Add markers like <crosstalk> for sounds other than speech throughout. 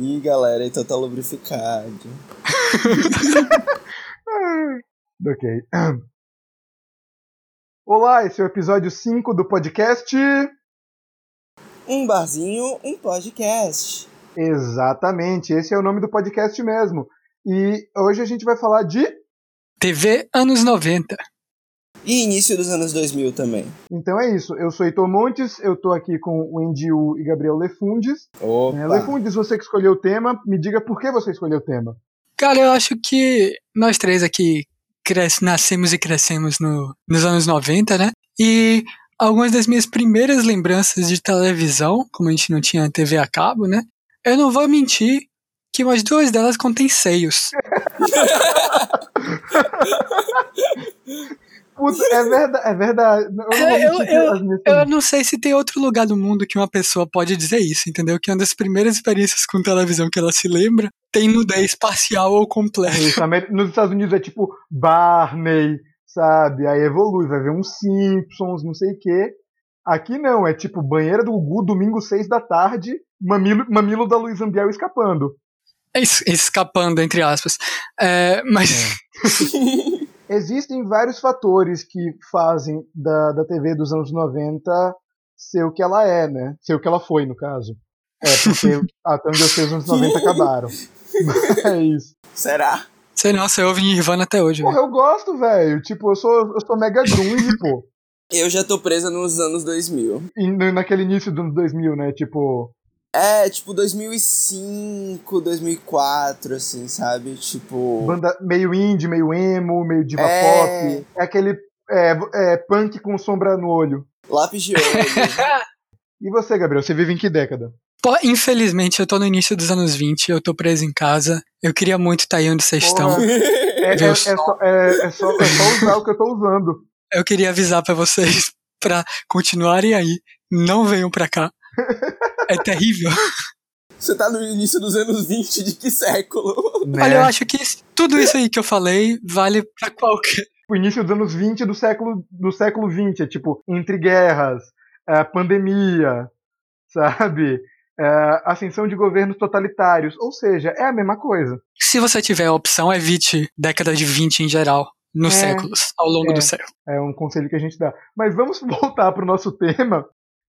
Ih, galera, então tá lubrificado. <laughs> ok. Olá, esse é o episódio 5 do podcast. Um barzinho, um podcast. Exatamente, esse é o nome do podcast mesmo. E hoje a gente vai falar de TV anos 90. E início dos anos 2000 também. Então é isso. Eu sou Heitor Montes, eu tô aqui com o Indiu e Gabriel Lefundes. Opa. É, Lefundes, você que escolheu o tema, me diga por que você escolheu o tema. Cara, eu acho que nós três aqui cresce, nascemos e crescemos no, nos anos 90, né? E algumas das minhas primeiras lembranças de televisão, como a gente não tinha TV a cabo, né? Eu não vou mentir que umas duas delas contêm seios. <laughs> <laughs> Puta, é verdade. É verdade. Eu, não, É, eu, eu, eu não sei se tem outro lugar do mundo que uma pessoa pode dizer isso, entendeu? Que uma das primeiras experiências com televisão que ela se lembra tem nudez parcial ou completa. Nos Estados Unidos é tipo Barney, sabe? Aí evolui, vai ver uns Simpsons, não sei o quê. Aqui não, é tipo banheira do Gugu, domingo, seis da tarde, mamilo, mamilo da Luiz Ambiel escapando. Es- Escapando, entre aspas. É, mas. <laughs> Existem vários fatores que fazem da, da TV dos anos 90 ser o que ela é, né? Ser o que ela foi, no caso. É, porque <laughs> até onde eu sei, os anos 90 acabaram. <laughs> Mas. Será? Sei não, você ouve Nirvana até hoje. Porra, velho. eu gosto, velho. Tipo, eu sou, eu sou mega grunge, pô. Eu já tô presa nos anos 2000. E naquele início dos anos 2000, né? Tipo. É, tipo 2005, 2004, assim, sabe? Tipo. Banda meio indie, meio emo, meio diva É. pop. É aquele é, é, punk com sombra no olho. Lápis de olho. <laughs> E você, Gabriel? Você vive em que década? Pô, infelizmente, eu tô no início dos anos 20, eu tô preso em casa. Eu queria muito estar aí onde vocês estão. Porra. É, é, é só, é, é só, é só usar o que eu tô usando. Eu queria avisar pra vocês <laughs> pra continuarem aí. Não venham pra cá. <laughs> É terrível. Você tá no início dos anos 20 de que século? Né? Olha, eu acho que tudo isso aí que eu falei vale pra qualquer. O início dos anos 20 do século, do século 20. É tipo, entre guerras, é, pandemia, sabe? É, ascensão de governos totalitários. Ou seja, é a mesma coisa. Se você tiver a opção, evite década de 20 em geral, nos É, séculos, ao longo é. do século. É um conselho que a gente dá. Mas vamos <laughs> voltar pro nosso tema.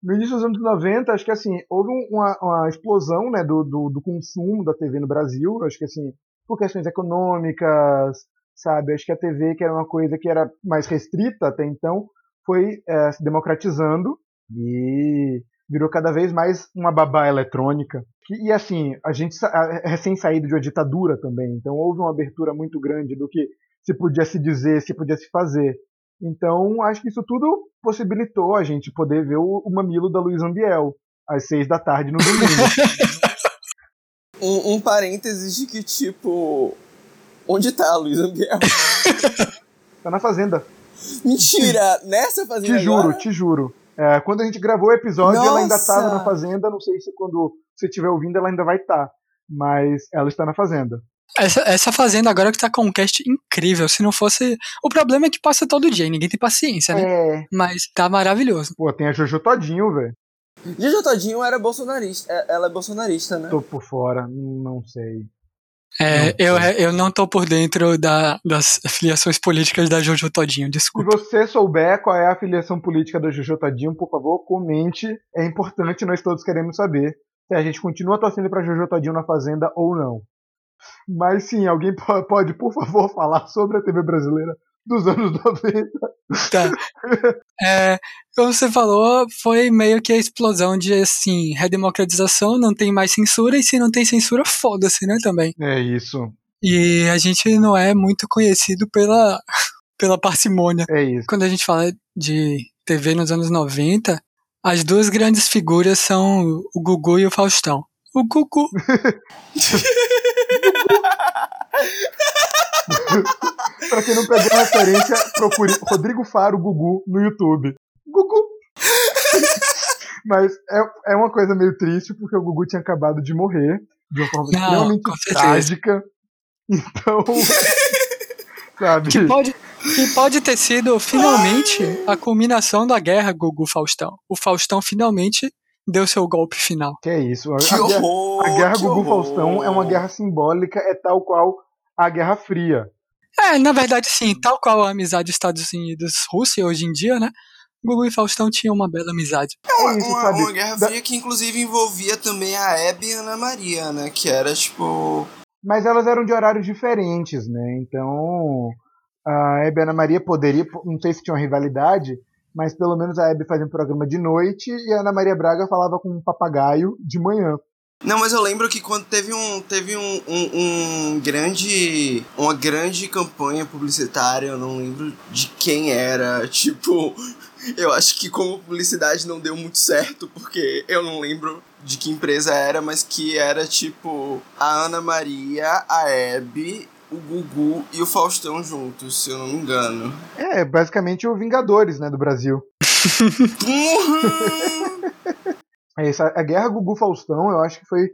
No início dos anos 90, acho que assim, houve um- uma, uma explosão né, do, do, do consumo da TV no Brasil. Acho que assim, por questões econômicas, sabe? Acho que a TV, que era uma coisa que era mais restrita até então, foi é, se democratizando e virou cada vez mais uma babá eletrônica. Que- E assim, a gente é recém-saído de uma ditadura também, então houve uma abertura muito grande do que se podia se dizer, se podia se fazer. Então, acho que isso tudo possibilitou a gente poder ver o, o mamilo da Luiz Ambiel às seis da tarde no domingo. <laughs> Um, um parênteses de que, tipo. Onde tá a Luísa Ambiel? <laughs> tá na fazenda. Mentira! Nessa fazenda Te juro, agora? te juro. É, quando a gente gravou o episódio, ela ainda Nossa! estava na fazenda. Não sei se quando você estiver ouvindo, ela ainda vai estar. Mas ela está na fazenda. Essa, essa fazenda agora que tá com um cast incrível. Se não fosse. O problema é que passa todo dia, ninguém tem paciência, né? É. Mas tá maravilhoso. Pô, tem a Jojo Todinho, velho. Jojo Todinho era bolsonarista. é- Ela é bolsonarista, né? Tô por fora, não sei. É, Não eu, sei. eu não tô por dentro da, das filiações políticas da Jojo Todinho, Se desculpa. você souber qual é a afiliação política da Jojo Todinho, por favor, comente. É importante, nós todos queremos saber se a gente continua torcendo pra Jojo Todinho na Fazenda ou não. Mas sim, alguém po- pode, por favor, <laughs> falar sobre a TV brasileira dos anos 90. Tá. É, como você falou, foi meio que a explosão de, assim, redemocratização, não tem mais censura, e se não tem censura, foda-se, né, também. É isso, E a gente não é muito conhecido pela, <laughs> pela parcimônia. é isso. Quando a gente fala de TV nos anos 90, as duas grandes figuras são o Gugu e o Faustão. O Gugu. <laughs> <laughs> pra quem não pegou a referência, procure Rodrigo Faro Gugu no YouTube. Gugu! <laughs> Mas é, é uma coisa meio triste, porque o Gugu tinha acabado de morrer de uma forma extremamente trágica. Então. <laughs> sabe? Que pode, que pode ter sido finalmente a culminação da guerra Gugu-Faustão. O Faustão finalmente deu seu golpe final. Que é isso. A, Que a guerra, a guerra que Gugu horror. Faustão é uma guerra simbólica, é tal qual a Guerra Fria. É, na verdade, sim, tal qual a amizade Estados Unidos-Rússia hoje em dia, né? Gugu e Faustão tinham uma bela amizade. É uma, É isso, uma- uma guerra Da- fria que inclusive envolvia também a Hebe e a Ana Maria, né? Que era tipo. Mas elas eram de horários diferentes, né? Então a Hebe e a Ana Maria poderia, não sei se tinha uma rivalidade, mas pelo menos a Hebe fazia um programa de noite e a Ana Maria Braga falava com um papagaio de manhã. Não, mas eu lembro que quando teve um teve um, um, um grande uma grande campanha publicitária, eu não lembro de quem era, <laughs> tipo, eu acho que como publicidade não deu muito certo, porque eu não lembro de que empresa era, mas que era tipo a Ana Maria, a Hebe, o Gugu e o Faustão juntos, se eu não me engano. É, basicamente o Vingadores, né, do Brasil. Uhum. <laughs> Essa, a Guerra Gugu Faustão, eu acho que foi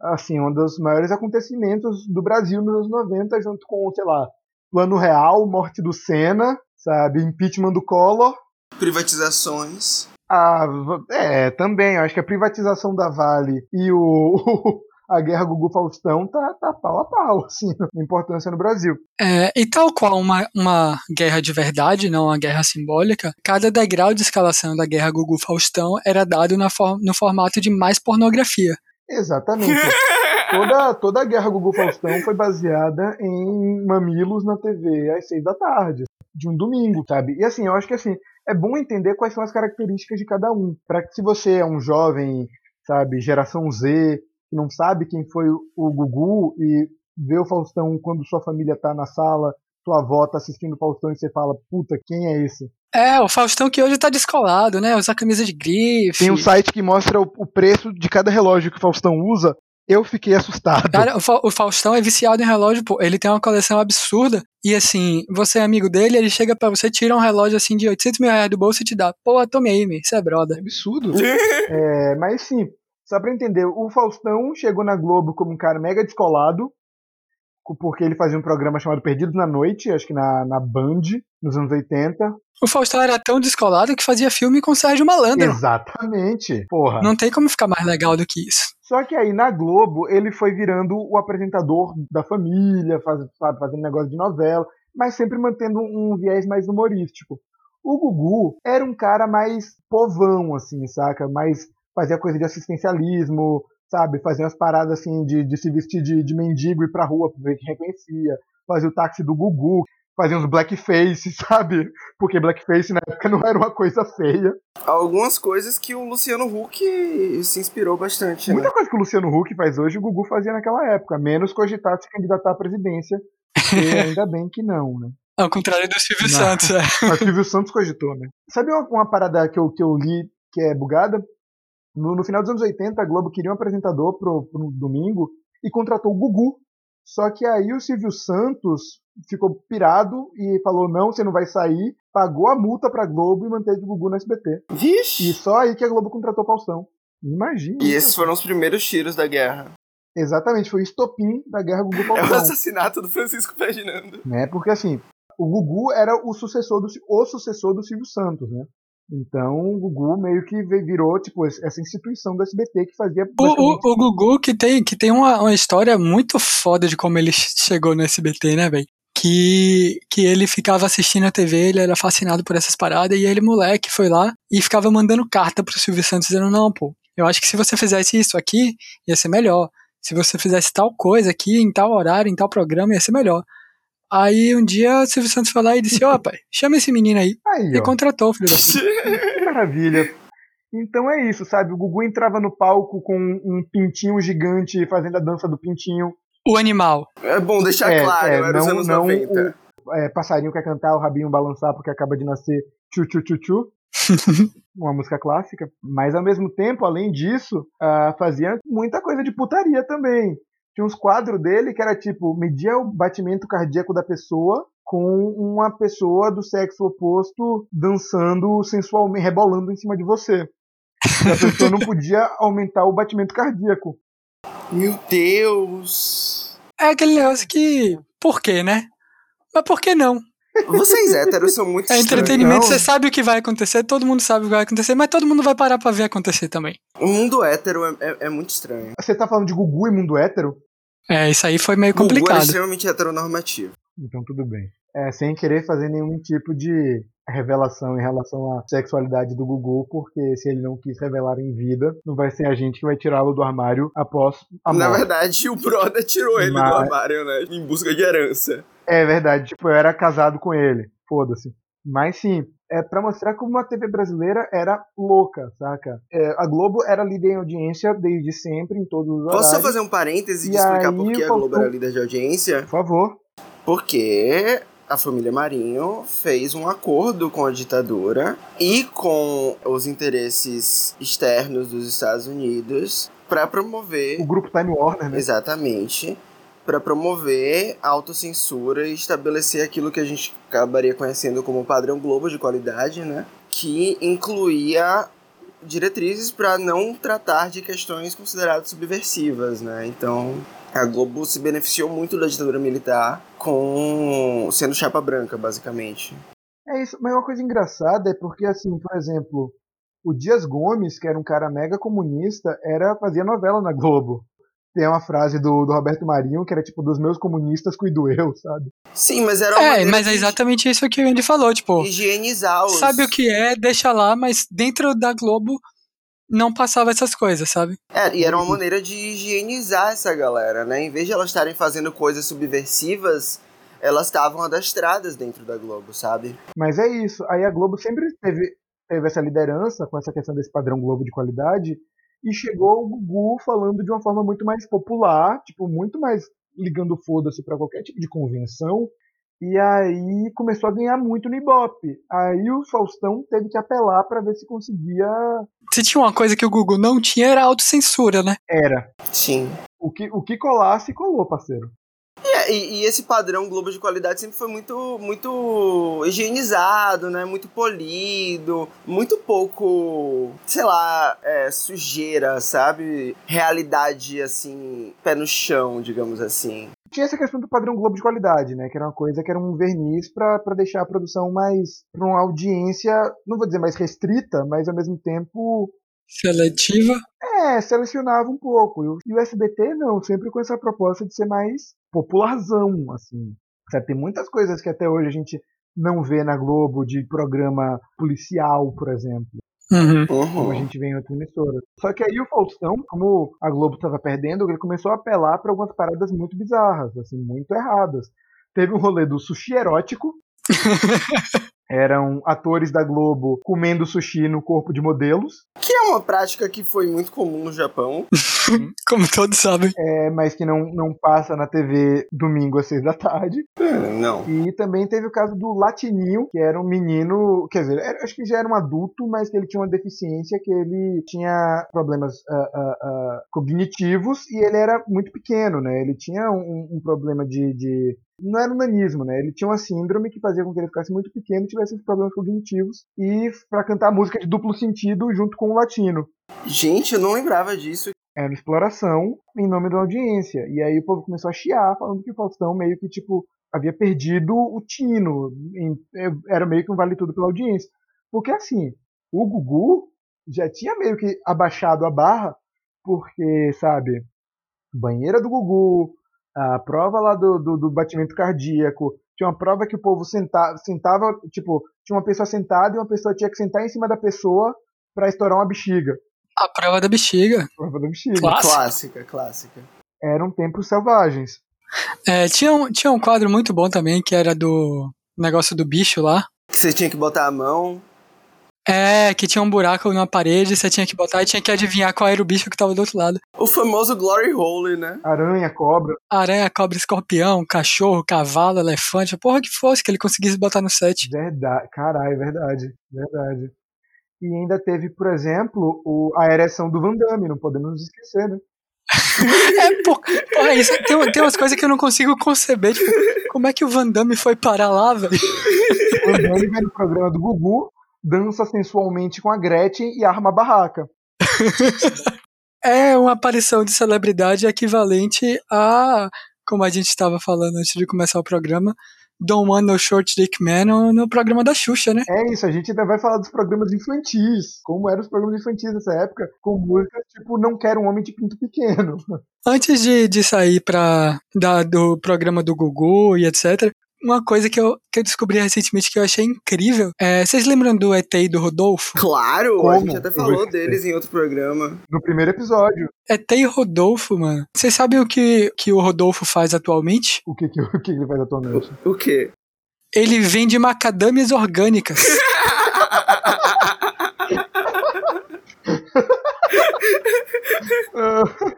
assim, um dos maiores acontecimentos do Brasil nos anos 90, junto com, sei lá, Plano Real, morte do Senna, sabe, impeachment do Collor. Privatizações. A, é, também, eu acho que a privatização da Vale e o, <laughs> a Guerra Gugu Faustão tá, tá pau a pau, <laughs> assim, a importância no Brasil. É, e tal qual uma, uma guerra de verdade, não uma guerra simbólica, cada degrau de escalação da guerra Gugu Faustão era dado na for, no formato de mais pornografia. Exatamente. <laughs> toda, toda a Guerra Gugu Faustão foi baseada em mamilos na TV às seis da tarde, de um domingo, sabe? E assim, eu acho que assim, é bom entender quais são as características de cada um. Para que se você é um jovem, sabe, geração Z, que não sabe quem foi o Gugu e vê o Faustão quando sua família tá na sala, tua avó tá assistindo o Faustão e você fala, puta, quem é esse? É, o Faustão que hoje tá descolado, né? Usa camisa de grife. Tem um site que mostra o, o preço de cada relógio que o Faustão usa. Eu fiquei assustado. Cara, o, Fa o Faustão é viciado em relógio, pô. Ele tem uma coleção absurda. E assim, você é amigo dele, ele chega pra você, tira um relógio assim de 800 mil reais do bolso e te dá. Pô, tome aí, meu. Isso é É brother. absurdo. <laughs> É, mas sim, só pra entender, o Faustão chegou na Globo como um cara mega descolado, co- porque ele fazia um programa chamado Perdidos na Noite, acho que na, na Band, nos anos 80. O Faustão era tão descolado que fazia filme com Sérgio Malandro. Exatamente. Porra. Não tem como ficar mais legal do que isso. Só que aí na Globo ele foi virando o apresentador da família, faz, sabe, fazendo negócio de novela, mas sempre mantendo um viés mais humorístico. O Gugu era um cara mais povão, assim, saca? Mais fazia coisa de assistencialismo, sabe? Fazia umas paradas assim de, de se vestir de, de mendigo e ir pra rua pra ver quem reconhecia. Fazia o táxi do Gugu, fazia uns blackface, <laughs> sabe? Porque blackface na época não era uma coisa feia. Algumas coisas que o Luciano Huck se inspirou bastante, né? Muita coisa que o Luciano Huck faz hoje, o Gugu fazia naquela época, menos cogitar se candidatar à presidência. E <laughs> ainda bem que não, né? Ao contrário do Silvio Não. Santos, é. Mas o Silvio Santos cogitou, né? Sabe uma, uma parada que eu, que eu li que é bugada? No, no final dos anos 80, a Globo queria um apresentador pro, pro domingo e contratou o Gugu. Só que aí o Silvio Santos ficou pirado e falou: não, você não vai sair. Pagou a multa pra Globo e manteve o Gugu no SBT. Vixe! E só aí que a Globo contratou o Faustão. Imagina. E esses foram os primeiros tiros da guerra. Exatamente, foi o estopim da guerra Gugu É o Faustão. assassinato do Francisco Ferdinando. né? Porque assim, o Gugu era o sucessor do o sucessor do Silvio Santos, né? Então o Gugu meio que virou tipo essa instituição do SBT que fazia O, basicamente- o, o Gugu que tem, que tem uma, uma história muito foda de como ele chegou no SBT, né, velho? Que, que ele ficava assistindo a TV, ele era fascinado por essas paradas, e ele, moleque, foi lá e ficava mandando carta pro Silvio Santos dizendo, não, pô, eu acho que se você fizesse isso aqui, ia ser melhor. Se você fizesse tal coisa aqui, em tal horário, em tal programa, ia ser melhor. Aí um dia o Silvio Santos foi lá e disse, ó, pai, <laughs> chama esse menino aí. aí, E ó, contratou, filho da puta. <laughs> maravilha. Então é isso, sabe? O Gugu entrava no palco com um pintinho gigante fazendo a dança do pintinho. O animal. É bom deixar É, claro, é, era os não- anos não 90. É, passarinho quer cantar, o rabinho balançar porque acaba de nascer tchu tchu tchu tchu. <laughs> uma música clássica. Mas ao mesmo tempo, além disso, ah, fazia muita coisa de putaria também. Tinha uns quadros dele que era tipo, media o batimento cardíaco da pessoa com uma pessoa do sexo oposto dançando sensualmente, rebolando em cima de você. E a pessoa não podia aumentar o batimento cardíaco. Meu Deus! É aquele negócio que. Por quê, né? Mas por que não? Vocês héteros são muito É entretenimento, você sabe o que vai acontecer, todo mundo sabe o que vai acontecer, mas todo mundo vai parar pra ver acontecer também. O mundo hétero é, é- é muito estranho. Você tá falando de Gugu e mundo hétero? É, isso aí foi meio Gugu é complicado. extremamente heteronormativo. Então tudo bem. É, sem querer fazer nenhum tipo de revelação em relação à sexualidade do Gugu, porque se ele não quis revelar em vida, não vai ser a gente que vai tirá-lo do armário após a Na morte. verdade, o brother tirou ele do Mas- armário, né? Em busca de herança. É verdade, tipo, eu era casado com ele. Foda-se. Mas sim, é para mostrar como a TV brasileira era louca, saca? É, a Globo era líder em audiência desde sempre, em todos os Posso só horários. fazer um parêntese e E explicar aí, por que a Globo era líder de audiência? Por favor. Porque a família Marinho fez um acordo com a ditadura e com os interesses externos dos Estados Unidos para promover O grupo Time Warner, né? Exatamente. Para promover a autocensura e estabelecer aquilo que a gente acabaria conhecendo como padrão Globo de qualidade, né? Que incluía diretrizes para não tratar de questões consideradas subversivas, né? Então, a Globo se beneficiou muito da ditadura militar com sendo chapa branca, basicamente. É isso, mas uma coisa engraçada é porque, assim, por exemplo, o Dias Gomes, que era um cara mega comunista, era fazia novela na Globo. Tem uma frase do, do Roberto Marinho que era tipo, dos meus comunistas cuido eu, sabe? Sim, mas era uma É, mas é de exatamente isso que o Andy falou, tipo, higienizar os... sabe o que é, deixa lá, mas dentro da Globo não passava essas coisas, sabe? É, e era uma maneira de higienizar essa galera, né? Em vez de elas estarem fazendo coisas subversivas, elas estavam adastradas dentro da Globo, sabe? Mas é isso. Aí a Globo sempre teve, teve essa liderança com essa questão desse padrão Globo de qualidade. E chegou o Gugu falando de uma forma muito mais popular, tipo, muito mais ligando foda-se pra qualquer tipo de convenção. E aí começou a ganhar muito no Ibope. Aí o Faustão teve que apelar pra ver se conseguia. Se tinha uma coisa que o Google não tinha, era autocensura, né? Era. Sim. O que, o que colasse, colou, parceiro. É, e, e esse padrão Globo de qualidade sempre foi muito, muito higienizado, né? Muito polido, muito pouco, sei lá, é, sujeira, sabe? Realidade, assim, pé no chão, digamos assim. Tinha essa questão do padrão Globo de qualidade, né? Que era uma coisa que era um verniz pra pra deixar a produção mais. pra uma audiência, não vou dizer mais restrita, mas ao mesmo tempo. Seletiva. É, selecionava um pouco. E E o SBT não, sempre com essa proposta de ser mais popularzão, assim. Sabe, tem muitas coisas que até hoje a gente não vê na Globo de programa policial, por exemplo. Uhum. como a Uhum. gente vê em outras emissoras. Só que aí o Faustão, como a Globo estava perdendo, ele começou a apelar para algumas paradas muito bizarras, assim, muito erradas. Teve um rolê do sushi erótico. <laughs> Eram atores da Globo comendo sushi no corpo de modelos, Que é uma prática que foi muito comum no Japão. <laughs> Como todos sabem. é, mas que não, não passa na TV domingo às seis da tarde. É, Não. E também teve o caso do Latininho, que era um menino, quer dizer, era- acho que já era um adulto, mas que ele tinha uma deficiência, que ele tinha problemas ah, ah, ah, cognitivos e ele era muito pequeno, né? Ele tinha um, um problema de, de- Não era um nanismo, né? Ele tinha uma síndrome que fazia com que ele ficasse muito pequeno e tivesse problemas cognitivos. E pra cantar música de duplo sentido junto com o latino. Gente, eu não lembrava disso. Era exploração em nome da audiência. E aí o povo começou a chiar, falando que o Faustão meio que, tipo, havia perdido o tino. Era meio que um vale tudo pela audiência. Porque, assim, o Gugu já tinha meio que abaixado a barra, porque, sabe, banheira do Gugu, a prova lá do, do, do batimento cardíaco, tinha uma prova que o povo senta, sentava, tipo, tinha uma pessoa sentada e uma pessoa tinha que sentar em cima da pessoa pra estourar uma bexiga. A prova da bexiga. Prova da bexiga. Clássico. Clássica, clássica. Eram tempos selvagens. É, tinha, um, tinha um quadro muito bom também, que era do negócio do bicho lá. Que você tinha que botar a mão. É, que tinha um buraco na parede, você tinha que botar e tinha que adivinhar qual era o bicho que tava do outro lado. O famoso Glory Hole, né? Aranha, cobra. Aranha, cobra, escorpião, cachorro, cavalo, elefante, a porra que fosse que ele conseguisse botar no set. Verdade. Caralho, verdade. Verdade. E ainda teve, por exemplo, o, a ereção do Van Damme, não podemos nos esquecer, né? <laughs> É, por, porra, isso, tem, tem umas coisas que eu não consigo conceber. Tipo, como é que o Van Damme foi parar lá, velho? O Van Damme vai no programa do Gugu, dança sensualmente com a Gretchen e arma a barraca. <laughs> É uma aparição de celebridade equivalente a, como a gente estava falando antes de começar o programa, Don't Want No Short Dick Man no, programa da Xuxa, né? É isso, a gente ainda vai falar dos programas infantis, como eram os programas infantis nessa época, com músicas tipo Não Quero um Homem de Pinto Pequeno. Antes de, de sair pra, da, do programa do Gugu e etc., uma coisa que eu, que eu descobri recentemente que eu achei incrível. É, vocês lembram do ET e do Rodolfo? Claro, a Como? gente até falou deles em outro programa. No primeiro episódio, ET e Rodolfo, mano. Vocês sabem o que, que o Rodolfo faz atualmente? o que, que, <laughs> o que ele faz atualmente? O quê? Ele vende macadâmias orgânicas. <laughs> <laughs>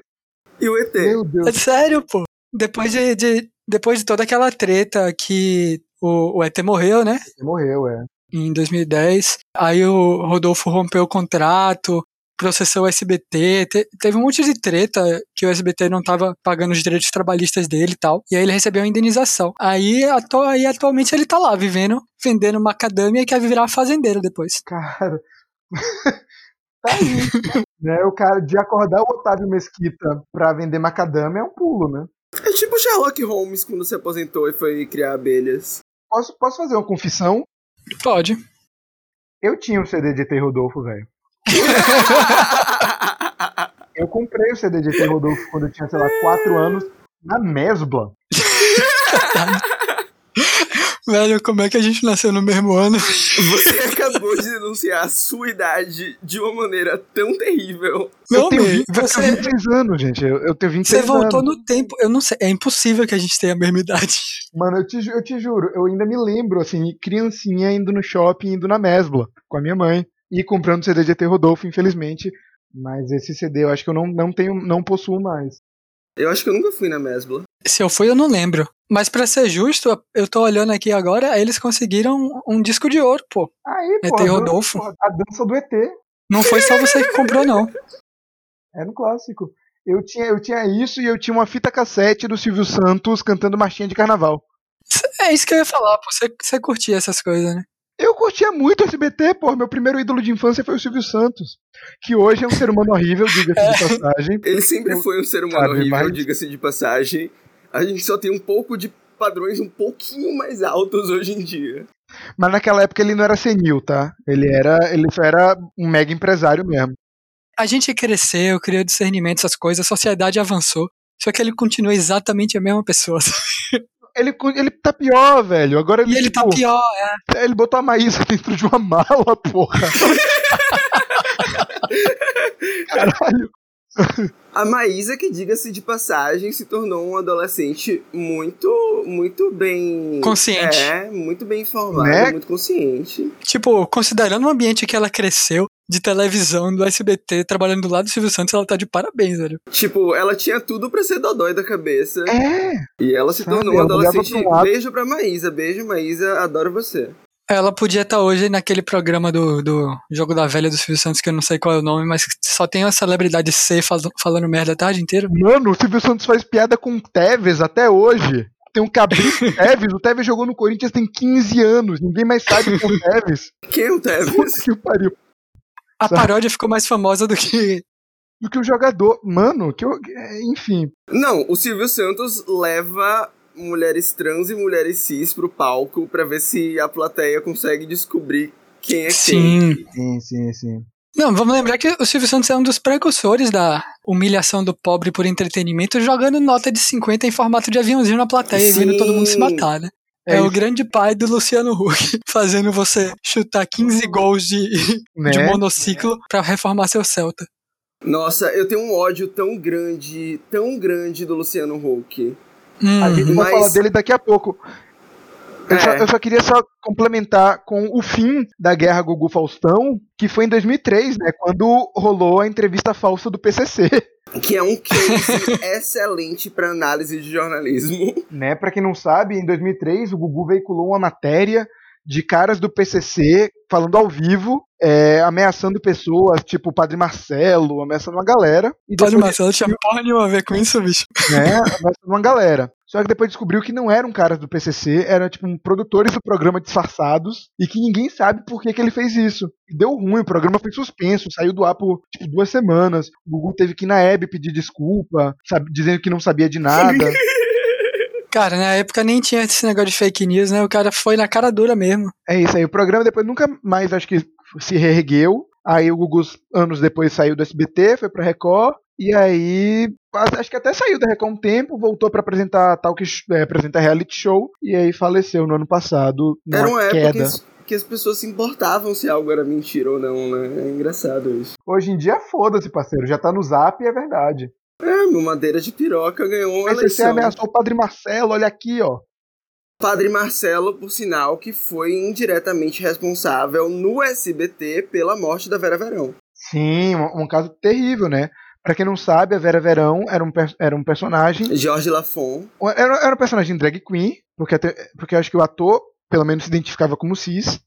E o ET? meu Deus. É sério, pô. Depois de, de- depois de toda aquela treta que o, o ET morreu, né? Morreu, é. Em 2010. Aí o Rodolfo rompeu o contrato, processou o SBT. te- teve um monte de treta que o SBT não tava pagando os direitos trabalhistas dele e tal. E aí ele recebeu uma indenização. Aí, atu- aí atualmente ele tá lá vivendo, vendendo macadâmia e quer virar fazendeiro depois. Cara. <laughs> tá aí. né, o cara de acordar o Otávio Mesquita pra vender macadâmia é um pulo, né? É tipo o Sherlock Holmes quando se aposentou e foi criar abelhas. Posso, posso fazer uma confissão? Pode. Eu tinha um CD de ET Rodolfo, velho. <laughs> Eu comprei o CD de ET Rodolfo quando eu tinha, sei lá, 4 anos, na Mesbla. <laughs> Velho, como é que a gente nasceu no mesmo ano? Você <laughs> acabou de denunciar a sua idade de uma maneira tão terrível. Eu Não, tenho, 20, eu tenho você, 26 anos, gente. Eu, eu tenho você 26 voltou anos. no tempo. Eu não sei, é impossível que a gente tenha a mesma idade. Mano, eu te, eu te juro, eu ainda me lembro, assim, criancinha indo no shopping, indo na Mesbla, com a minha mãe, e comprando CD de ET Rodolfo, infelizmente. Mas esse CD eu acho que eu não, não tenho, não possuo mais. Eu acho que eu nunca fui na Mesbla. Se eu fui, eu não lembro. Mas pra ser justo, eu tô olhando aqui agora, eles conseguiram um disco de ouro, pô. Aí, ET pô, a dan- Rodolfo. porra, a dança do ET. Não foi só você que comprou, não. <laughs> Era um clássico. Eu tinha, eu tinha isso e eu tinha uma fita cassete do Silvio Santos cantando marchinha de carnaval. É isso que eu ia falar, pô. Você, você curtia essas coisas, né? Eu curtia muito SBT, pô. Meu primeiro ídolo de infância foi o Silvio Santos. Que hoje é um ser humano horrível, diga-se de <laughs> passagem. Ele sempre Eu- foi um ser humano sabe, horrível, mas- diga-se de passagem. A gente só tem um pouco de padrões um pouquinho mais altos hoje em dia. Mas naquela época ele não era senil, tá? Ele era, ele só era um mega empresário mesmo. A gente cresceu, criou discernimento, essas coisas, a sociedade avançou. Só que ele continua exatamente a mesma pessoa. Ele, ele tá pior, velho. Agora ele, E ele tá tipo, pior, é. Ele botou a Maísa dentro de uma mala, porra. <laughs> Caralho. A Maísa, que diga-se de passagem, se tornou um adolescente muito, muito bem. Consciente. É, muito bem informado, Né? muito consciente. Tipo, considerando o ambiente que ela cresceu, de televisão, do SBT, trabalhando do lado do Silvio Santos, ela tá de parabéns, velho. Tipo, ela tinha tudo pra ser dodói da cabeça. É. E ela se tornou uma adolescente. Beijo pra Maísa. Beijo, Maísa. Adoro você. Ela podia estar hoje naquele programa do, do Jogo da Velha do Silvio Santos, que eu não sei qual é o nome, mas só tem a celebridade C fal- falando merda a tarde inteira. Mano, o Silvio Santos faz piada com o Tevez até hoje. Tem um cabrito <laughs> Tevez, o Tevez jogou no Corinthians tem 15 anos, ninguém mais sabe quem é o Tevez. Quem é o Tevez? Puta que pariu. A Sabe? paródia ficou mais famosa do que. Do que o jogador. Mano, que eu, é, enfim. Não, o Silvio Santos leva mulheres trans e mulheres cis pro palco pra ver se a plateia consegue descobrir quem é quem. Sim. Sim, sim, sim. Não, vamos lembrar que o Silvio Santos é um dos precursores da humilhação do pobre por entretenimento, jogando nota de 50 em formato de aviãozinho na plateia e Sim. vendo todo mundo se matar, né? É, É o grande pai do Luciano Huck, <laughs> fazendo você chutar 15 gols de, <laughs> Né? de monociclo pra reformar seu Celta. Nossa, eu tenho um ódio tão grande, tão grande do Luciano Huck. Hum, A gente vai Mas- falar dele daqui a pouco. Eu, É. só, eu só queria só complementar com o fim da guerra Gugu Faustão, que foi em 2003, né, quando rolou a entrevista falsa do PCC, Que é um case <laughs> excelente pra análise de jornalismo. né? Para quem não sabe, em 2003 o Gugu veiculou uma matéria de caras do PCC falando ao vivo, é, ameaçando pessoas, tipo o Padre Marcelo, ameaçando uma galera. E Padre Marcelo tinha porra nenhuma a ver com isso, bicho. né, ameaçando uma galera. Só que depois descobriu que não eram caras do PCC, eram tipo um produtores do programa disfarçados e que ninguém sabe por que, que ele fez isso. Deu ruim, o programa foi suspenso, saiu do ar por tipo duas semanas. O Gugu teve que ir na Hebe pedir desculpa, sabe, dizendo que não sabia de nada. <laughs> Cara, na época nem tinha esse negócio de fake news, né? O cara foi na cara dura mesmo. É isso aí. O programa depois nunca mais, acho que, se reergueu. Aí o Gugu, anos depois, saiu do SBT, foi pra Record. E aí, acho que até saiu da Record um tempo, voltou pra apresentar talk, é, apresentar reality show. E aí faleceu no ano passado. Numa Era uma época queda. que, as- que as pessoas se importavam se algo era mentira ou não, né? É engraçado isso. Hoje em dia, foda-se, parceiro. Já tá no zap e é verdade. É, meu madeira de piroca ganhou uma Aí você eleição. ameaçou o Padre Marcelo, olha aqui, ó. Padre Marcelo, por sinal, que foi indiretamente responsável no SBT pela morte da Vera Verão. Sim, um, um caso terrível, né? Pra quem não sabe, a Vera Verão era um, era um personagem. Jorge Lafon. Era, era um personagem drag queen, porque, até, porque eu acho que o ator, pelo menos, se identificava como cis.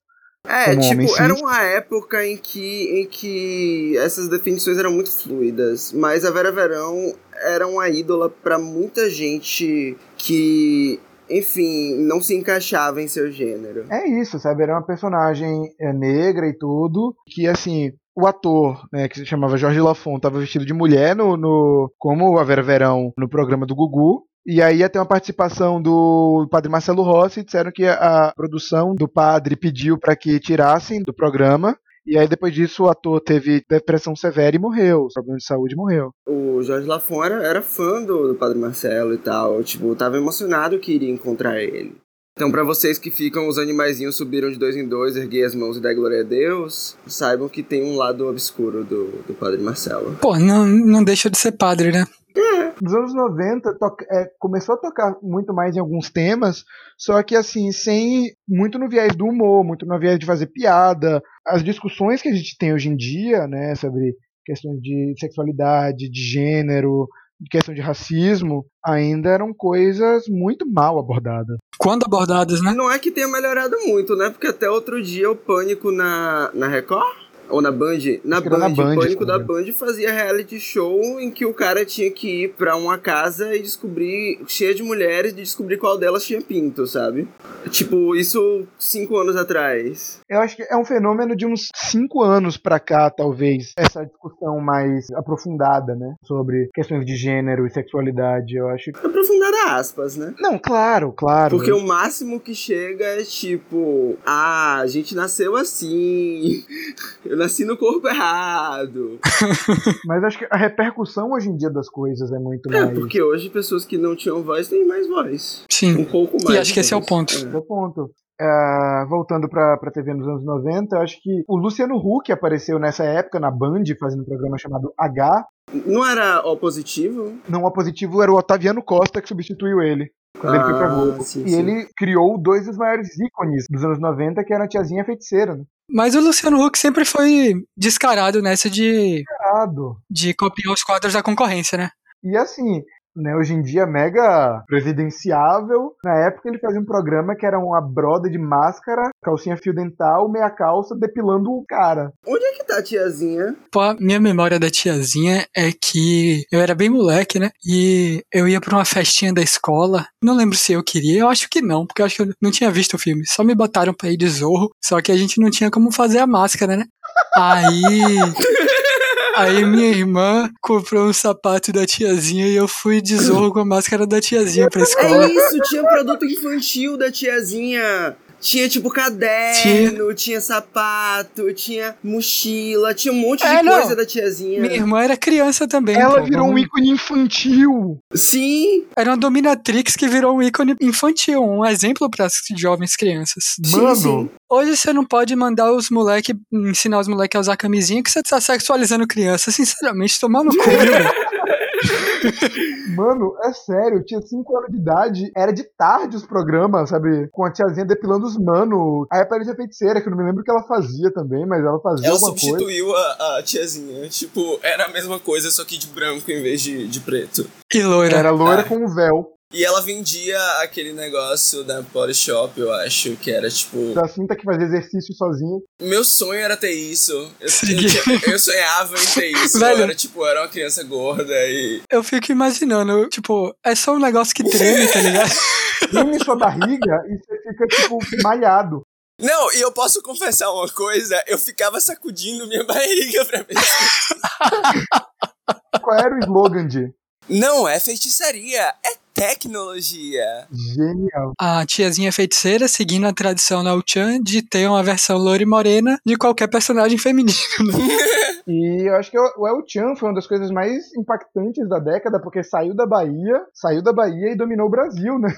É, Como tipo, era cis. uma época em que, em que essas definições eram muito fluidas, mas a Vera Verão era uma ídola pra muita gente que, enfim, não se encaixava em seu gênero. É isso, sabe? Era uma personagem é, negra e tudo, que assim. O ator, né, que se chamava Jorge Lafon, estava vestido de mulher no, no como a Vera Verão no programa do Gugu. E aí ia ter uma participação do padre Marcelo Rossi, disseram que a, produção do padre pediu para que tirassem do programa. E aí depois disso o ator teve depressão severa e morreu, problema de saúde morreu. O Jorge Lafon era, era fã do, do Padre Marcelo e tal, tipo, tava emocionado que iria encontrar ele. Então, pra vocês que ficam, os animaizinhos subiram de dois em dois, erguei as mãos e dai glória a Deus, saibam que tem um lado obscuro do, do Padre Marcelo. Pô, não, não deixa de ser padre, né? Nos anos 90 toca- é, começou a tocar muito mais em alguns temas, só que assim, sem muito no viés do humor, muito no viés de fazer piada. As discussões que a gente tem hoje em dia, né, sobre questões de sexualidade, de gênero, de questão de racismo, ainda eram coisas muito mal abordadas. Quando abordadas, né? Não é que tenha melhorado muito, né? Porque até outro dia o Pânico na, na Record? Ou na Band? Na Band, na Band, o Pânico da Band fazia reality show em que o cara tinha que ir pra uma casa e descobrir, cheia de mulheres, e descobrir qual delas tinha pinto, sabe? Tipo, isso cinco anos atrás. Eu acho que é um fenômeno de uns cinco anos pra cá, talvez, essa discussão mais aprofundada, né, sobre questões de gênero e sexualidade. Eu acho que Aprofundar aspas, né? não, claro, claro. Porque o máximo que chega é tipo, ah, a gente nasceu assim, <laughs> eu nasci no corpo errado. <laughs> Mas acho que a repercussão hoje em dia das coisas é muito É, mais. porque hoje pessoas que não tinham voz têm mais voz. Sim. Um pouco mais. E acho que esse é o ponto. Esse é o ponto. É, voltando pra, pra TV nos anos 90, eu acho que o Luciano Huck apareceu nessa época na Band, fazendo um programa chamado H. Não era O positivo? Não, o positivo era o Otaviano Costa que substituiu ele. Quando ele foi pra Ah, Globo. sim, e sim. ele criou dois dos maiores ícones dos anos 90, que era a tiazinha feiticeira. Né? Mas o Luciano Huck sempre foi descarado nessa de, Errado. de copiar os quadros da concorrência, né? E assim, né, hoje em dia mega presidenciável. Na época ele fazia um programa que era uma broda de máscara, calcinha fio dental, meia calça, depilando o cara. Onde é que tá a tiazinha? Pô, a minha memória da tiazinha é que eu era bem moleque, né? E eu ia pra uma festinha da escola. Não lembro se eu queria, eu acho que não, porque eu acho que eu não tinha visto o filme. Só me botaram pra ir de zorro, só que a gente não tinha como fazer a máscara, né? Aí. <laughs> Aí minha irmã comprou um sapato da tiazinha e eu fui de zorro com a máscara da tiazinha pra escola. É isso, tinha produto infantil da tiazinha. Tinha tipo caderno, tinha, sapato, tinha mochila, tinha um monte de É, não. coisa da tiazinha. Minha irmã era criança também. Ela pô, virou um ícone infantil. Sim, Era uma dominatrix que virou um ícone infantil, um exemplo para as jovens crianças. Mano, sim. Hoje você não pode mandar os moleque, ensinar os moleques a usar camisinha que você tá sexualizando criança. Sinceramente, tomar no cu, <laughs> velho? <laughs> Mano, é sério, eu tinha 5 anos de idade, era de tarde os programas, sabe? Com a tiazinha depilando os mano. Aí aparecia a feiticeira, que eu não me lembro o que ela fazia também, mas ela fazia Ela alguma coisa. substituiu a, a tiazinha. Tipo, era a mesma coisa, só que de branco em vez de, de preto. E loira. Era loira Ah. com um véu. E ela vendia aquele negócio da Body Shop, eu acho, que era tipo. Da cinta que fazia exercício sozinha. Meu sonho era ter isso. Eu, eu, sonhava em ter isso. Velho. Eu era tipo, eu era uma criança gorda e. Eu fico imaginando, tipo, é só um negócio que treme, tá ligado? <laughs> Treme sua barriga e você fica, tipo, malhado. Não, e eu posso confessar uma coisa, eu ficava sacudindo minha <laughs> barriga pra ver. Qual era o slogan de? Não é feitiçaria, é tecnologia. Genial. A tiazinha feiticeira seguindo a tradição na Chan de ter uma versão loira e morena de qualquer personagem feminino. né? <laughs> E eu acho que o El Chan foi uma das coisas mais impactantes da década, porque saiu da Bahia, saiu da Bahia e dominou o Brasil, né?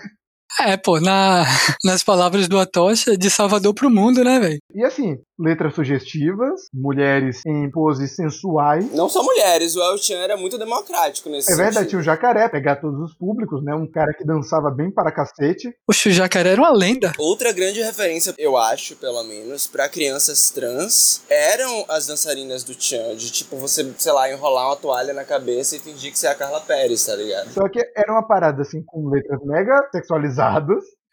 É, pô, na, nas palavras do Atocha, de Salvador pro mundo, né, velho? E assim, letras sugestivas, mulheres em poses sensuais. Não só mulheres, o El Chan era muito democrático nesse É verdade, sentido. tinha o jacaré, pegar todos os públicos, né? Um cara que dançava bem para cacete. Oxe, o jacaré era uma lenda. Outra grande referência, eu acho, pelo menos, pra crianças trans eram as dançarinas do Chan. De tipo, você, sei lá, enrolar uma toalha na cabeça e fingir que você é a Carla Pérez, tá ligado? Só que era uma parada assim com letras mega sexualizadas.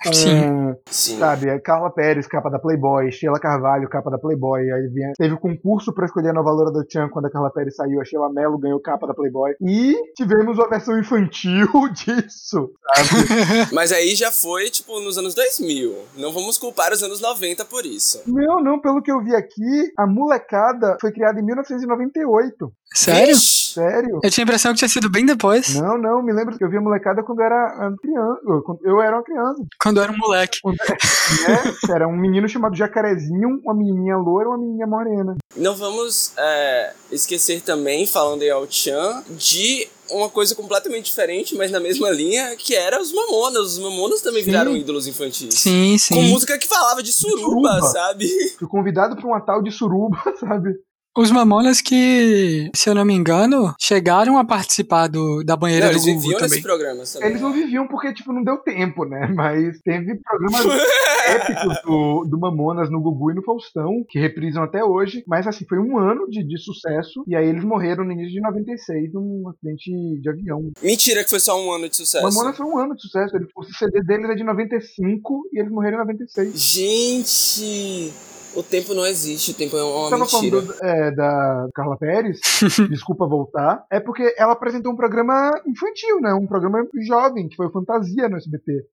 Com, Sim. Sim. sabe, a Carla Pérez, capa da Playboy, Sheila Carvalho, capa da Playboy. Aí vinha, teve o concurso pra escolher a nova loura do Chan quando a Carla Pérez saiu, a Sheila Mello ganhou capa da Playboy. E tivemos uma versão infantil <laughs> disso, sabe? <laughs> Mas aí já foi, tipo, nos anos 2000. Não vamos culpar os anos 90 por isso. não, não, pelo que eu vi aqui, a molecada foi criada em 1998. Sério? Vixe! Sério? Eu tinha a impressão que tinha sido bem depois, Não, não, me lembro que eu vi a molecada quando eu era criança. Eu era uma criança. quando eu era um moleque. Quando- né? Era um menino chamado Jacarezinho, uma menininha loira e uma menininha morena. Não vamos é, esquecer também, falando em El Chan, de uma coisa completamente diferente, mas na mesma linha, que era os Mamonas. Os Mamonas também Sim. viraram ídolos infantis. Sim, Com sim. música que falava de suruba, Suruba. sabe? Fui convidado pra uma tal de suruba, <laughs> sabe? Os Mamonas que, se eu não me engano, chegaram a participar do, da banheira Não, do eles Gugu viviam também. programas também. Eles não viviam porque, tipo, não deu tempo, né? <laughs> Mas teve programas <laughs> épicos do, do Mamonas no Gugu e no Faustão, que reprisam até hoje. Mas, assim, foi um ano de, de sucesso. E aí eles morreram no início de 96 num acidente de avião. Mentira que foi só um ano de sucesso. Mamonas foi um ano de sucesso. Ele, o CD deles é de 95 e eles morreram em 96. Gente, o tempo não existe, o tempo é uma Tava mentira. falando é, da Carla Pérez, <laughs> desculpa voltar, é porque ela apresentou um programa infantil, né? Um programa jovem, que foi o Fantasia no SBT.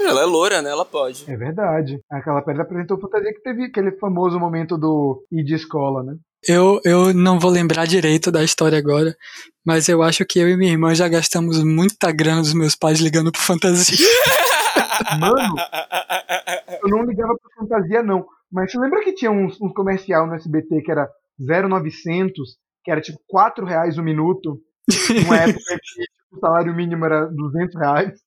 Ela é loura, né? Ela pode. É verdade. A Carla Pérez apresentou Fantasia que teve aquele famoso momento do ir de escola, né? Eu, eu não vou lembrar direito da história agora, mas eu acho que eu e minha irmã já gastamos muita grana dos meus pais ligando pro Fantasia. <laughs> Mano, eu não ligava pra Fantasia, não. Mas você lembra que tinha uns, uns comercial no SBT que era 0900, que era tipo 4 reais o minuto? Numa <laughs> época que tipo, o salário mínimo era 200 reais.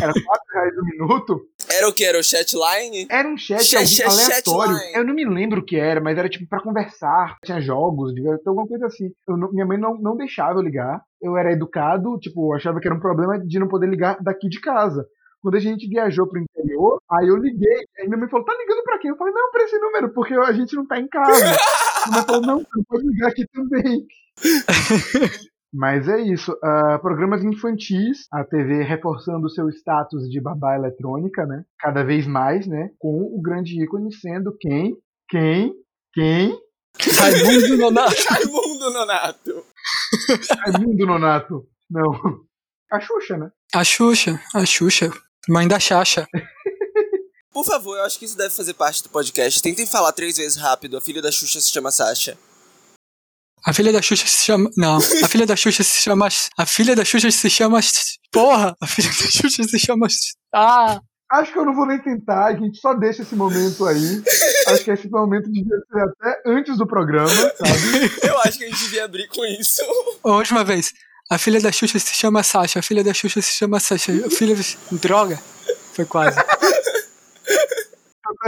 Era 4 reais o minuto. Era o que? Era o chatline? Era um chat, Chat- chat- aleatório. chatline. Eu não me lembro o que era, mas era tipo pra conversar. Tinha jogos, alguma coisa assim. Não- minha mãe não, não deixava eu ligar. Eu era educado, tipo, achava que era um problema de não poder ligar daqui de casa. Quando a gente viajou pro interior, aí eu liguei. Aí minha mãe falou, tá ligando pra quem? Eu falei, não, pra esse número, porque a gente não tá em casa. <laughs> Minha mãe falou, não, você pode ligar aqui também. <laughs> Mas é isso. ah, programas infantis, a TV reforçando o seu status de babá eletrônica, né? Cada vez mais, né? Com o grande ícone sendo quem? Quem? Quem? Raimundo <laughs> Nonato. Raimundo Nonato. Raimundo Nonato. Não. A Xuxa, né? A Xuxa, a Xuxa. Mãe da Xaxa. <laughs> Por favor, eu acho que isso deve fazer parte do podcast. Tentem falar três vezes rápido. A filha da Xuxa se chama Sasha. A filha da Xuxa se chama. Não, a filha da Xuxa se chama. A filha da Xuxa se chama. Porra! A filha da Xuxa se chama. Ah! Acho que eu não vou nem tentar, a gente só deixa esse momento aí. Acho que esse momento devia ser até antes do programa, sabe? Eu acho que a gente devia abrir com isso. Ó, Última vez. A filha da Xuxa se chama Sasha. A filha da Xuxa se chama Sasha. A filha. Droga! Foi quase. Tá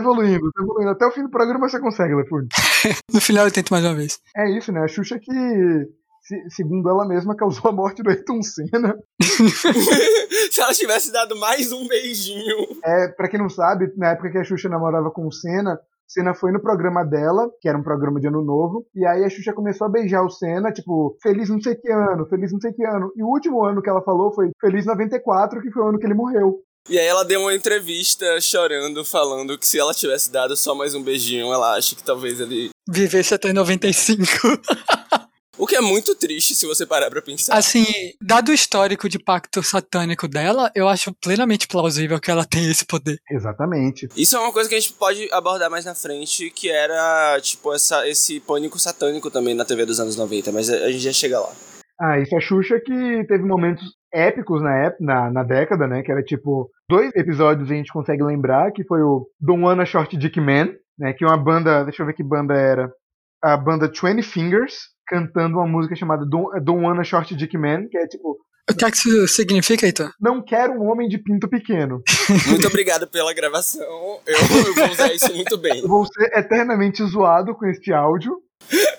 evoluindo, tá evoluindo. Até o fim do programa você consegue, Leford. <laughs> No final eu tento mais uma vez. É isso, né? A Xuxa que, se- segundo ela mesma, causou a morte do Ayrton Senna. <laughs> Se ela tivesse dado mais um beijinho. É, pra quem não sabe, na época que a Xuxa namorava com o Senna, Senna foi no programa dela, que era um programa de ano novo, e aí a Xuxa começou a beijar o Senna, tipo, feliz não sei que ano, feliz não sei que ano. E o último ano que ela falou foi feliz 94, que foi o ano que ele morreu. E aí ela deu uma entrevista chorando, falando que se ela tivesse dado só mais um beijinho, ela acha que talvez ele. Vivesse até 95. <laughs> O que é muito triste se você parar pra pensar. Assim, dado o histórico de pacto satânico dela, eu acho plenamente plausível que ela tenha esse poder. Exatamente. Isso é uma coisa que a gente pode abordar mais na frente, que era, tipo, essa, esse pânico satânico também na TV dos anos 90, mas a gente já chega lá. Ah, isso é a Xuxa que teve momentos épicos na, ép- na, na década, né? Que era tipo, dois episódios a gente consegue lembrar, que foi o Wanna Short Dick Man, né? Que é uma banda, deixa eu ver que banda era. A banda Twenty Fingers, cantando uma música chamada Don't, Don't Wanna Short Dick Man, que é tipo, O que é que isso significa, Heitor? não quero um homem de pinto pequeno. <laughs> Muito obrigado pela gravação. Eu, eu vou usar isso muito bem. Eu vou ser eternamente zoado com este áudio,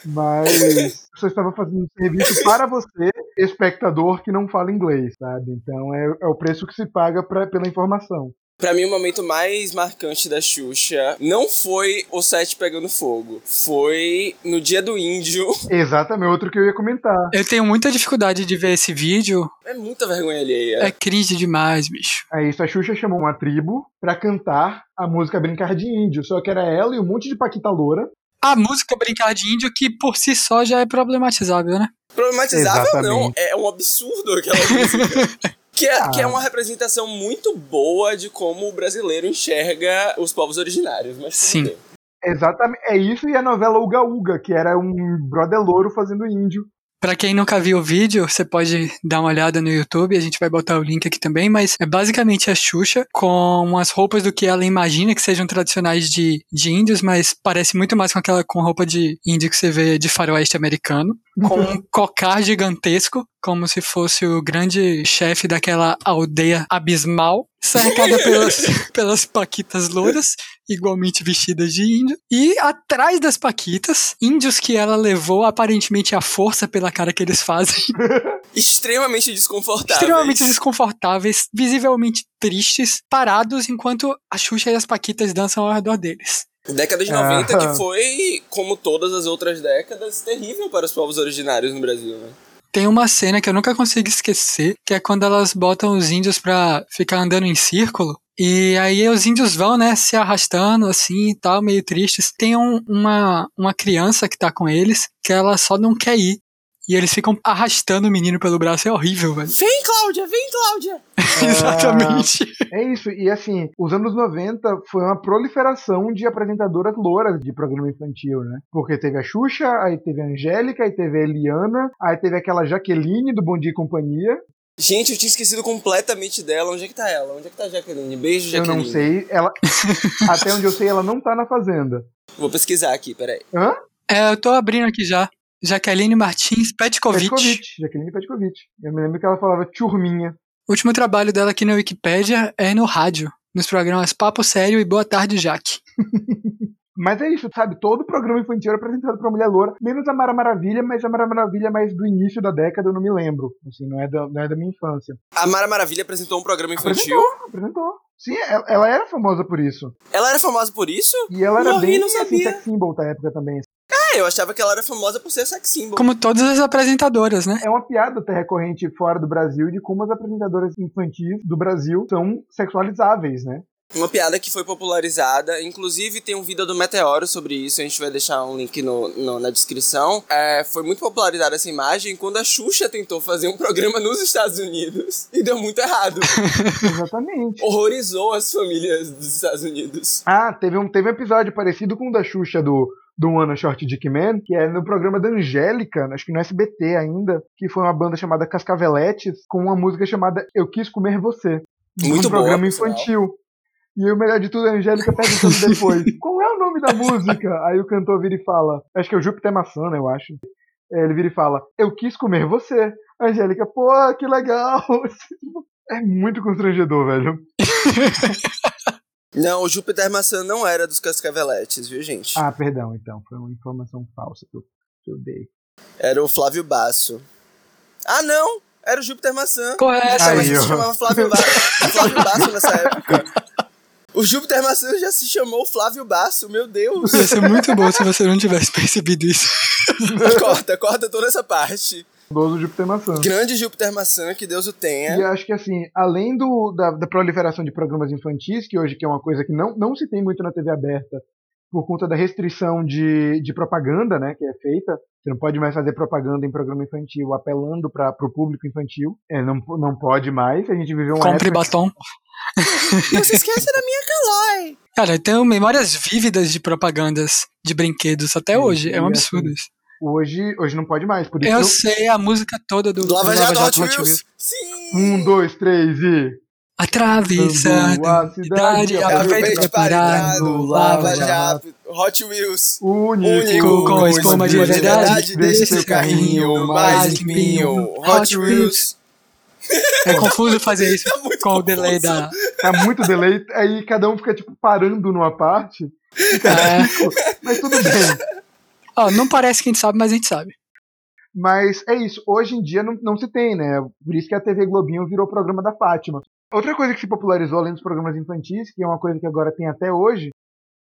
mas <laughs> eu só estava fazendo um serviço para você, espectador que não fala inglês, sabe? Então é, é o preço que se paga pra, pela informação. Pra mim, o momento mais marcante da Xuxa não foi o set pegando fogo. Foi no dia do índio. <laughs> Exatamente, outro que eu ia comentar. Eu tenho muita dificuldade de ver esse vídeo. É muita vergonha alheia. É cringe demais, bicho. É isso, a Xuxa chamou uma tribo pra cantar a música Brincar de Índio, só que era ela e um monte de paquita loura. A música Brincar de Índio, que por si só já é problematizável, né? Problematizável não, Exatamente. é um absurdo aquela música. <laughs> Que é, Ah. que é uma representação muito boa de como o brasileiro enxerga os povos originários. Mas Sim. Exatamente, é isso e a novela Uga Uga, que era um brother louro fazendo índio. Pra quem nunca viu o vídeo, você pode dar uma olhada no YouTube, a gente vai botar o link aqui também, mas é basicamente a Xuxa com umas roupas do que ela imagina que sejam tradicionais de, de índios, mas parece muito mais com aquela com roupa de índio que você vê de faroeste americano, com <laughs> um cocar gigantesco, como se fosse o grande chefe daquela aldeia abismal, cercada <laughs> pelas, pelas paquitas louras, igualmente vestidas de índio, e atrás das paquitas, índios que ela levou aparentemente à força pela cara que eles fazem, <laughs> Extremamente desconfortável. extremamente desconfortáveis, visivelmente tristes, parados enquanto a Xuxa e as paquitas dançam ao redor deles. Década de 90 Ah. que foi, como todas as outras décadas, terrível para os povos originários no Brasil, né? Tem uma cena que eu nunca consigo esquecer, que é quando elas botam os índios pra ficar andando em círculo. E aí os índios vão, né, se arrastando assim e tal, meio tristes. Tem um- uma, uma criança que tá com eles, que ela só não quer ir. E eles ficam arrastando o menino pelo braço, é horrível, velho. Vem, Cláudia, vem, Cláudia! <laughs> Exatamente. É isso, e assim, os anos 90 foi uma proliferação de apresentadoras louras de programa infantil, né? Porque teve a Xuxa, aí teve a Angélica, aí teve a Eliana, aí teve aquela Jaqueline do Bom Dia e Companhia. Gente, eu tinha esquecido completamente dela. Onde é que tá ela? Onde é que tá a Jaqueline? Beijo, Eu Jaqueline. não sei, ela. <laughs> até onde eu sei, ela não tá na Fazenda. Vou pesquisar aqui, peraí. Hã? É, eu tô abrindo aqui já. Jaqueline Martins Petkovic. Petkovic, Jaqueline Petkovic. Eu me lembro que ela falava turminha. O último trabalho dela aqui na Wikipédia é no rádio, nos programas Papo Sério e Boa Tarde, Jaque. <laughs> Mas é isso, sabe? Todo programa infantil era apresentado pra mulher loura, menos a Mara Maravilha, mas a Mara Maravilha é mais do início da década, eu não me lembro. Assim, não é da, não é da minha infância. A Mara Maravilha apresentou um programa infantil. Apresentou, apresentou. Sim, ela, ela era famosa por isso. Ela era famosa por isso? E ela era Morri, bem não assim, sabia. sex symbol da época também. É, eu achava que ela era famosa por ser sex symbol. Como todas as apresentadoras, né? É uma piada até recorrente fora do Brasil de como as apresentadoras infantis do Brasil são sexualizáveis, né? Uma piada que foi popularizada, inclusive tem um vídeo do Meteoro sobre isso, a gente vai deixar um link no, no- na descrição. É, foi muito popularizada essa imagem quando a Xuxa tentou fazer um programa <laughs> nos Estados Unidos e deu muito errado. <laughs> Exatamente. Horrorizou as famílias dos Estados Unidos. Ah, teve um, teve um episódio parecido com o da Xuxa do, do One Short Dick Man, que é no programa da Angélica, acho que no SBT ainda, que foi uma banda chamada Cascaveletes, com uma música chamada Eu Quis Comer Você. Muito um boa, programa infantil. E o melhor de tudo é a Angélica perguntando <laughs> depois: qual é o nome da música? Aí o cantor vira e fala: acho que é o Júpiter Maçã, né, eu acho. É, Ele vira e fala: Eu quis comer você. A Angélica, pô, que legal. <laughs> É muito constrangedor, velho. <laughs> Não, o Júpiter Maçã não era dos Cascaveletes, viu, gente? Ah, perdão, então. Foi uma informação falsa que eu, que eu dei. Era o Flávio Basso. Ah, não! Era o Júpiter Maçã. Correto. Essa Aí, mas se chamava Flávio Basso, Flávio Basso nessa época. O Júpiter Maçã já se chamou Flávio Basso, meu Deus. Ia ser muito bom se você não tivesse percebido isso. corta, corta toda essa parte. Dozo Júpiter Maçã. Grande Júpiter Maçã, que Deus o E tenha. eu acho que assim, além do, da, da proliferação de programas infantis, que hoje que é uma coisa que não, não se tem muito na TV aberta, por conta da restrição de, de propaganda, né, que é feita, você não pode mais fazer propaganda em programa infantil apelando para o público infantil, é, não, não pode mais, a gente viveu uma Compre época... batom. <laughs> Não se esqueça da minha Calói. Cara, eu tenho memórias vívidas de propagandas de brinquedos até É, hoje. É um e absurdo assim, isso. Hoje, hoje não pode mais. Por isso Eu eu- sei a música toda do, Lava Jato Hot Hot Wheels. Sim! Um, dois, três e. Atravessando a a cidade, aproveita pra parar no Lava Jato. Hot Wheels. Único, Único com espuma de verdade, desse seu carrinho mais limpinho. Hot Wheels. É confuso fazer isso <laughs> muito com o delay da. Tá muito delay, aí cada um fica, tipo, parando numa parte. É. Mas tudo bem. Ó, não parece que a gente sabe, mas a gente sabe. Mas é isso, hoje em dia não, não se tem, né? Por isso que a TV Globinho virou o programa da Fátima. Outra coisa que se popularizou além dos programas infantis, que é uma coisa que agora tem até hoje,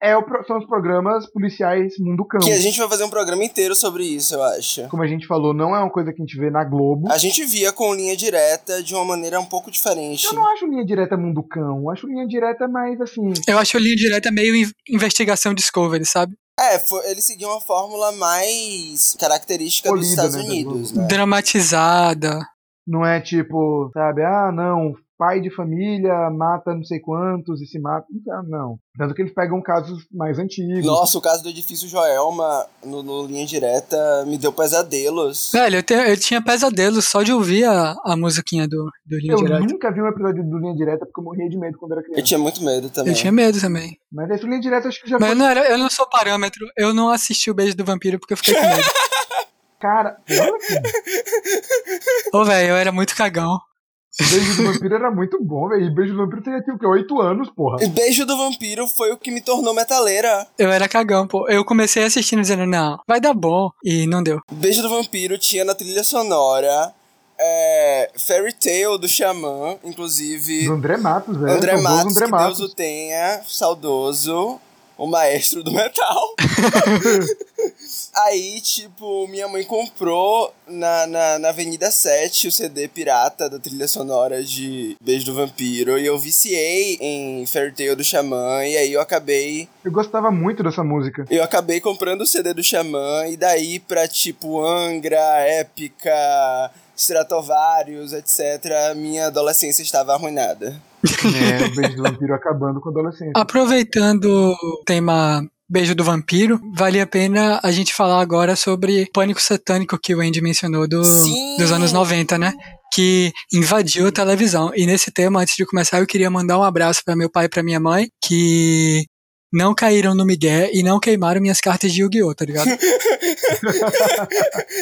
é o são os programas policiais Mundo Cão. Que a gente vai fazer um programa inteiro sobre isso, eu acho. Como a gente falou, não é uma coisa que a gente vê na Globo. A gente via com linha direta de uma maneira um pouco diferente. Eu não acho linha direta Mundo Cão, eu acho linha direta mais assim. Eu acho linha direta meio in- investigação Discovery, sabe? É, foi, ele seguiu uma fórmula mais característica dos Polida, Estados né, Unidos, né? Dramatizada. Não é tipo, sabe, ah, não, pai de família mata não sei quantos e se mata. Então, não. Tanto que eles pegam casos mais antigos. Nossa, o caso do edifício Joelma no, no linha direta me deu pesadelos. Velho, eu, te- eu tinha pesadelo só de ouvir a, a musiquinha do, do linha Eu direta. nunca vi um episódio do Linha Direta porque eu morria de medo quando era Eu criança. tinha muito medo também. Eu tinha medo também. Mas esse Linha Direta acho que já Mas eu foi. não, era, eu não sou parâmetro. Eu não assisti o Beijo do Vampiro porque eu fiquei com medo. <laughs> Cara, olha aqui. Ô, velho, eu era muito cagão. Beijo do Vampiro era muito bom, velho. E Beijo do Vampiro tinha o quê? Oito anos, porra. E Beijo do Vampiro foi o que me tornou metaleira. Eu era cagão, pô. Eu comecei assistindo dizendo, não, vai dar bom. E não deu. Beijo do Vampiro tinha na trilha sonora é, Fairy Tale do Xamã, inclusive. Do André Matos, velho. André Saudoso Matos, André que Matos. Deus o tenha, saudoso, o maestro do metal. <laughs> Aí, tipo, minha mãe comprou na, na, na Avenida 7 o CD pirata da trilha sonora de Beijo do Vampiro. E eu viciei em Fairy Tale do Xamã. E aí eu acabei. Eu gostava muito dessa música. Eu acabei comprando o CD do Xamã. E daí pra, tipo, Angra, Épica, Stratovarius, etc., minha adolescência estava arruinada. É, o Beijo do Vampiro acabando com a adolescência. Aproveitando o tema Beijo do Vampiro, vale a pena a gente falar agora sobre o pânico satânico que o Andy mencionou do, Sim! dos anos 90, né? Que invadiu a televisão. E nesse tema, antes de começar, eu queria mandar um abraço para meu pai e para minha mãe, que não caíram no Miguel e não queimaram minhas cartas de Yu-Gi-Oh!, tá ligado? <laughs>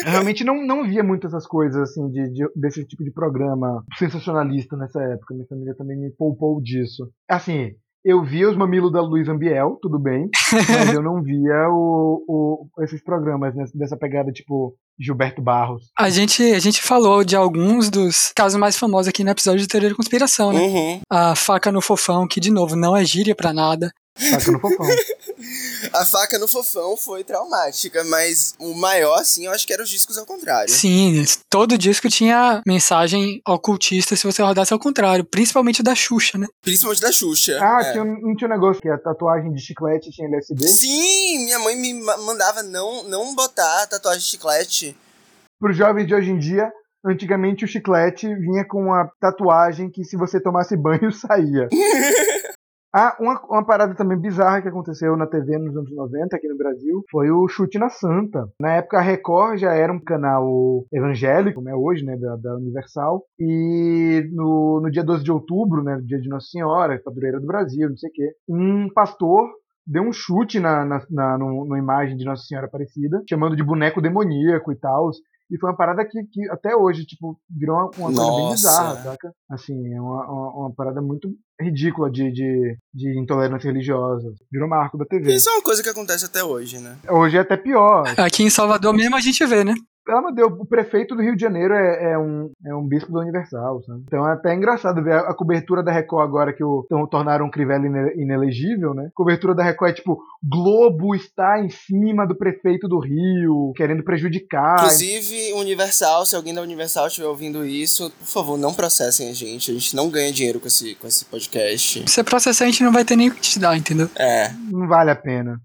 Eu realmente não, não via muito essas coisas, assim, de, de- desse tipo de programa sensacionalista nessa época. Minha família também me poupou disso. Assim, eu via os mamilos da Luiz Ambiel, tudo bem, <laughs> mas eu não via o, o- esses programas né, dessa pegada tipo Gilberto Barros. A gente, a gente falou de alguns dos casos mais famosos aqui no episódio de Teoria da Conspiração, né? Uhum. A faca no fofão, que de novo não é gíria pra nada. Saca no fofão. <laughs> A faca no fofão foi traumática, mas o maior, assim, eu acho que era os discos ao contrário. Sim, todo disco tinha mensagem ocultista se você rodasse ao contrário, principalmente da Xuxa, né? Principalmente da Xuxa. Ah, é. tinha, um- não tinha um negócio que a tatuagem de chiclete tinha LSD? Sim, minha mãe me ma- mandava não, não botar tatuagem de chiclete. Para os jovens de hoje em dia, antigamente o chiclete vinha com uma tatuagem que se você tomasse banho <laughs> saía. <laughs> Ah, uma, uma parada também bizarra que aconteceu na TV nos anos 90 aqui no Brasil foi o Chute na Santa. Na época a Record já era um canal evangélico, como é hoje, né, da, da Universal. E no, no dia 12 de outubro, né, dia de Nossa Senhora, padroeira do Brasil, não sei o quê, um pastor deu um chute na, na, na, no- imagem de Nossa Senhora Aparecida, chamando de boneco demoníaco e tal. E foi uma parada que, que até hoje, tipo, virou uma, uma coisa bem bizarra, saca? Assim, é uma, uma, uma parada muito ridícula de, de, de intolerância religiosa. Virou marco da TV. Isso é uma coisa que acontece até hoje, né? Hoje é até pior. Aqui em Salvador mesmo a gente vê, né? Pelo amor de Deus, o prefeito do Rio de Janeiro é, é um, é um bispo da Universal, sabe? Então é até engraçado ver a, a cobertura da Record agora que o, então, tornaram o Crivella ine- inelegível, né? A cobertura da Record é tipo, Globo está em cima do prefeito do Rio, querendo prejudicar. Inclusive, Universal, se alguém da Universal estiver ouvindo isso, por favor, não processem a gente. A gente não ganha dinheiro com esse, com esse podcast. Se você processar, a gente não vai ter nem o que te dar, entendeu? É. Não vale a pena.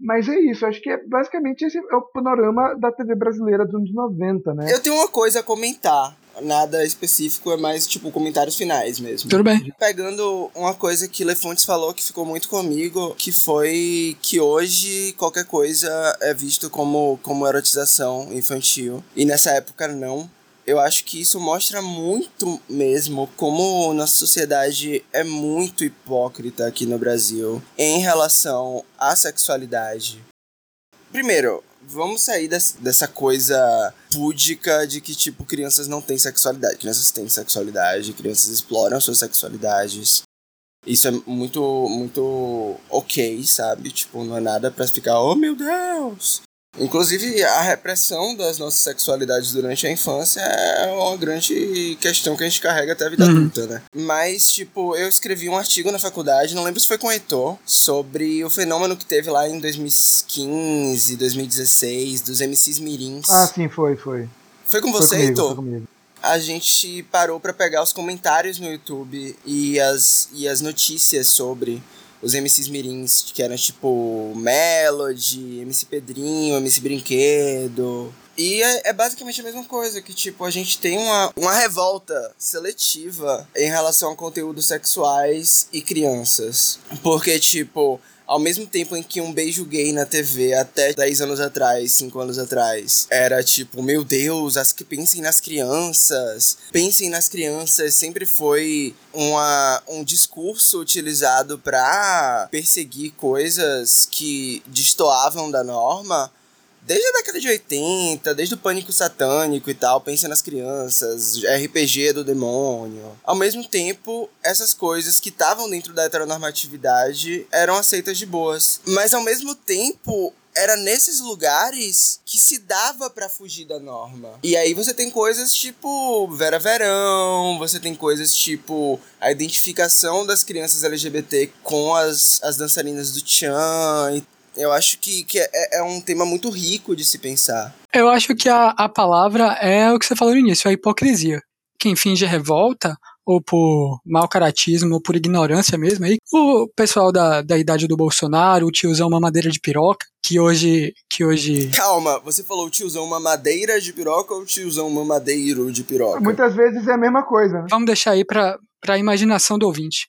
Mas é isso, acho que é, basicamente esse é o panorama da TV brasileira dos anos 90, né? Eu tenho uma coisa a comentar nada específico, é mais tipo comentários finais mesmo. Tudo bem. Pegando uma coisa que Lefontes falou que ficou muito comigo, que foi que hoje qualquer coisa é visto como, como erotização infantil. E nessa época não. Eu acho que isso mostra muito mesmo como nossa sociedade é muito hipócrita aqui no Brasil em relação à sexualidade. Primeiro, vamos sair dessa coisa púdica de que, tipo, crianças não têm sexualidade. Crianças têm sexualidade, crianças exploram suas sexualidades. Isso é muito, muito ok, sabe? Tipo, não é nada pra ficar, oh meu Deus! Inclusive, a repressão das nossas sexualidades durante a infância é uma grande questão que a gente carrega até a vida uhum. adulta, né? Mas, tipo, eu escrevi um artigo na faculdade, não lembro se foi com o Heitor, sobre o fenômeno que teve lá em 2015, 2016, dos MCs Mirins. Ah, sim, foi, foi. Foi com você, foi comigo, Heitor? Foi comigo a gente parou para pegar os comentários no YouTube e as, e as notícias sobre os MCs mirins, que eram tipo Melody, MC Pedrinho, MC Brinquedo. E é, é, basicamente a mesma coisa, que tipo, a gente tem uma, uma revolta seletiva em relação a conteúdos sexuais e crianças. Porque, tipo, ao mesmo tempo em que um beijo gay na TV até 10 anos atrás, 5 anos atrás, era tipo, meu Deus, as que pensem nas crianças, pensem nas crianças, sempre foi uma, um discurso utilizado para perseguir coisas que destoavam da norma desde a década de 80, desde o pânico satânico e tal, pensa nas crianças, RPG do demônio. Ao mesmo tempo, essas coisas que estavam dentro da heteronormatividade eram aceitas de boas. Mas ao mesmo tempo, era nesses lugares que se dava para fugir da norma. E aí você tem coisas tipo Vera Verão, você tem coisas tipo a identificação das crianças LGBT com as, as dançarinas do Chan eu acho que, que é, é um tema muito rico de se pensar. Eu acho que a, a palavra é o que você falou no início, a hipocrisia. Quem finge revolta, ou por mau caratismo, ou por ignorância mesmo, aí, o pessoal da, da idade do Bolsonaro, o tiozão mamadeira de piroca, que hoje, que hoje... Calma, você falou o tiozão mamadeira de piroca ou o tiozão mamadeiro de piroca? Muitas vezes é a mesma coisa. Né? Vamos deixar aí pra, pra imaginação do ouvinte.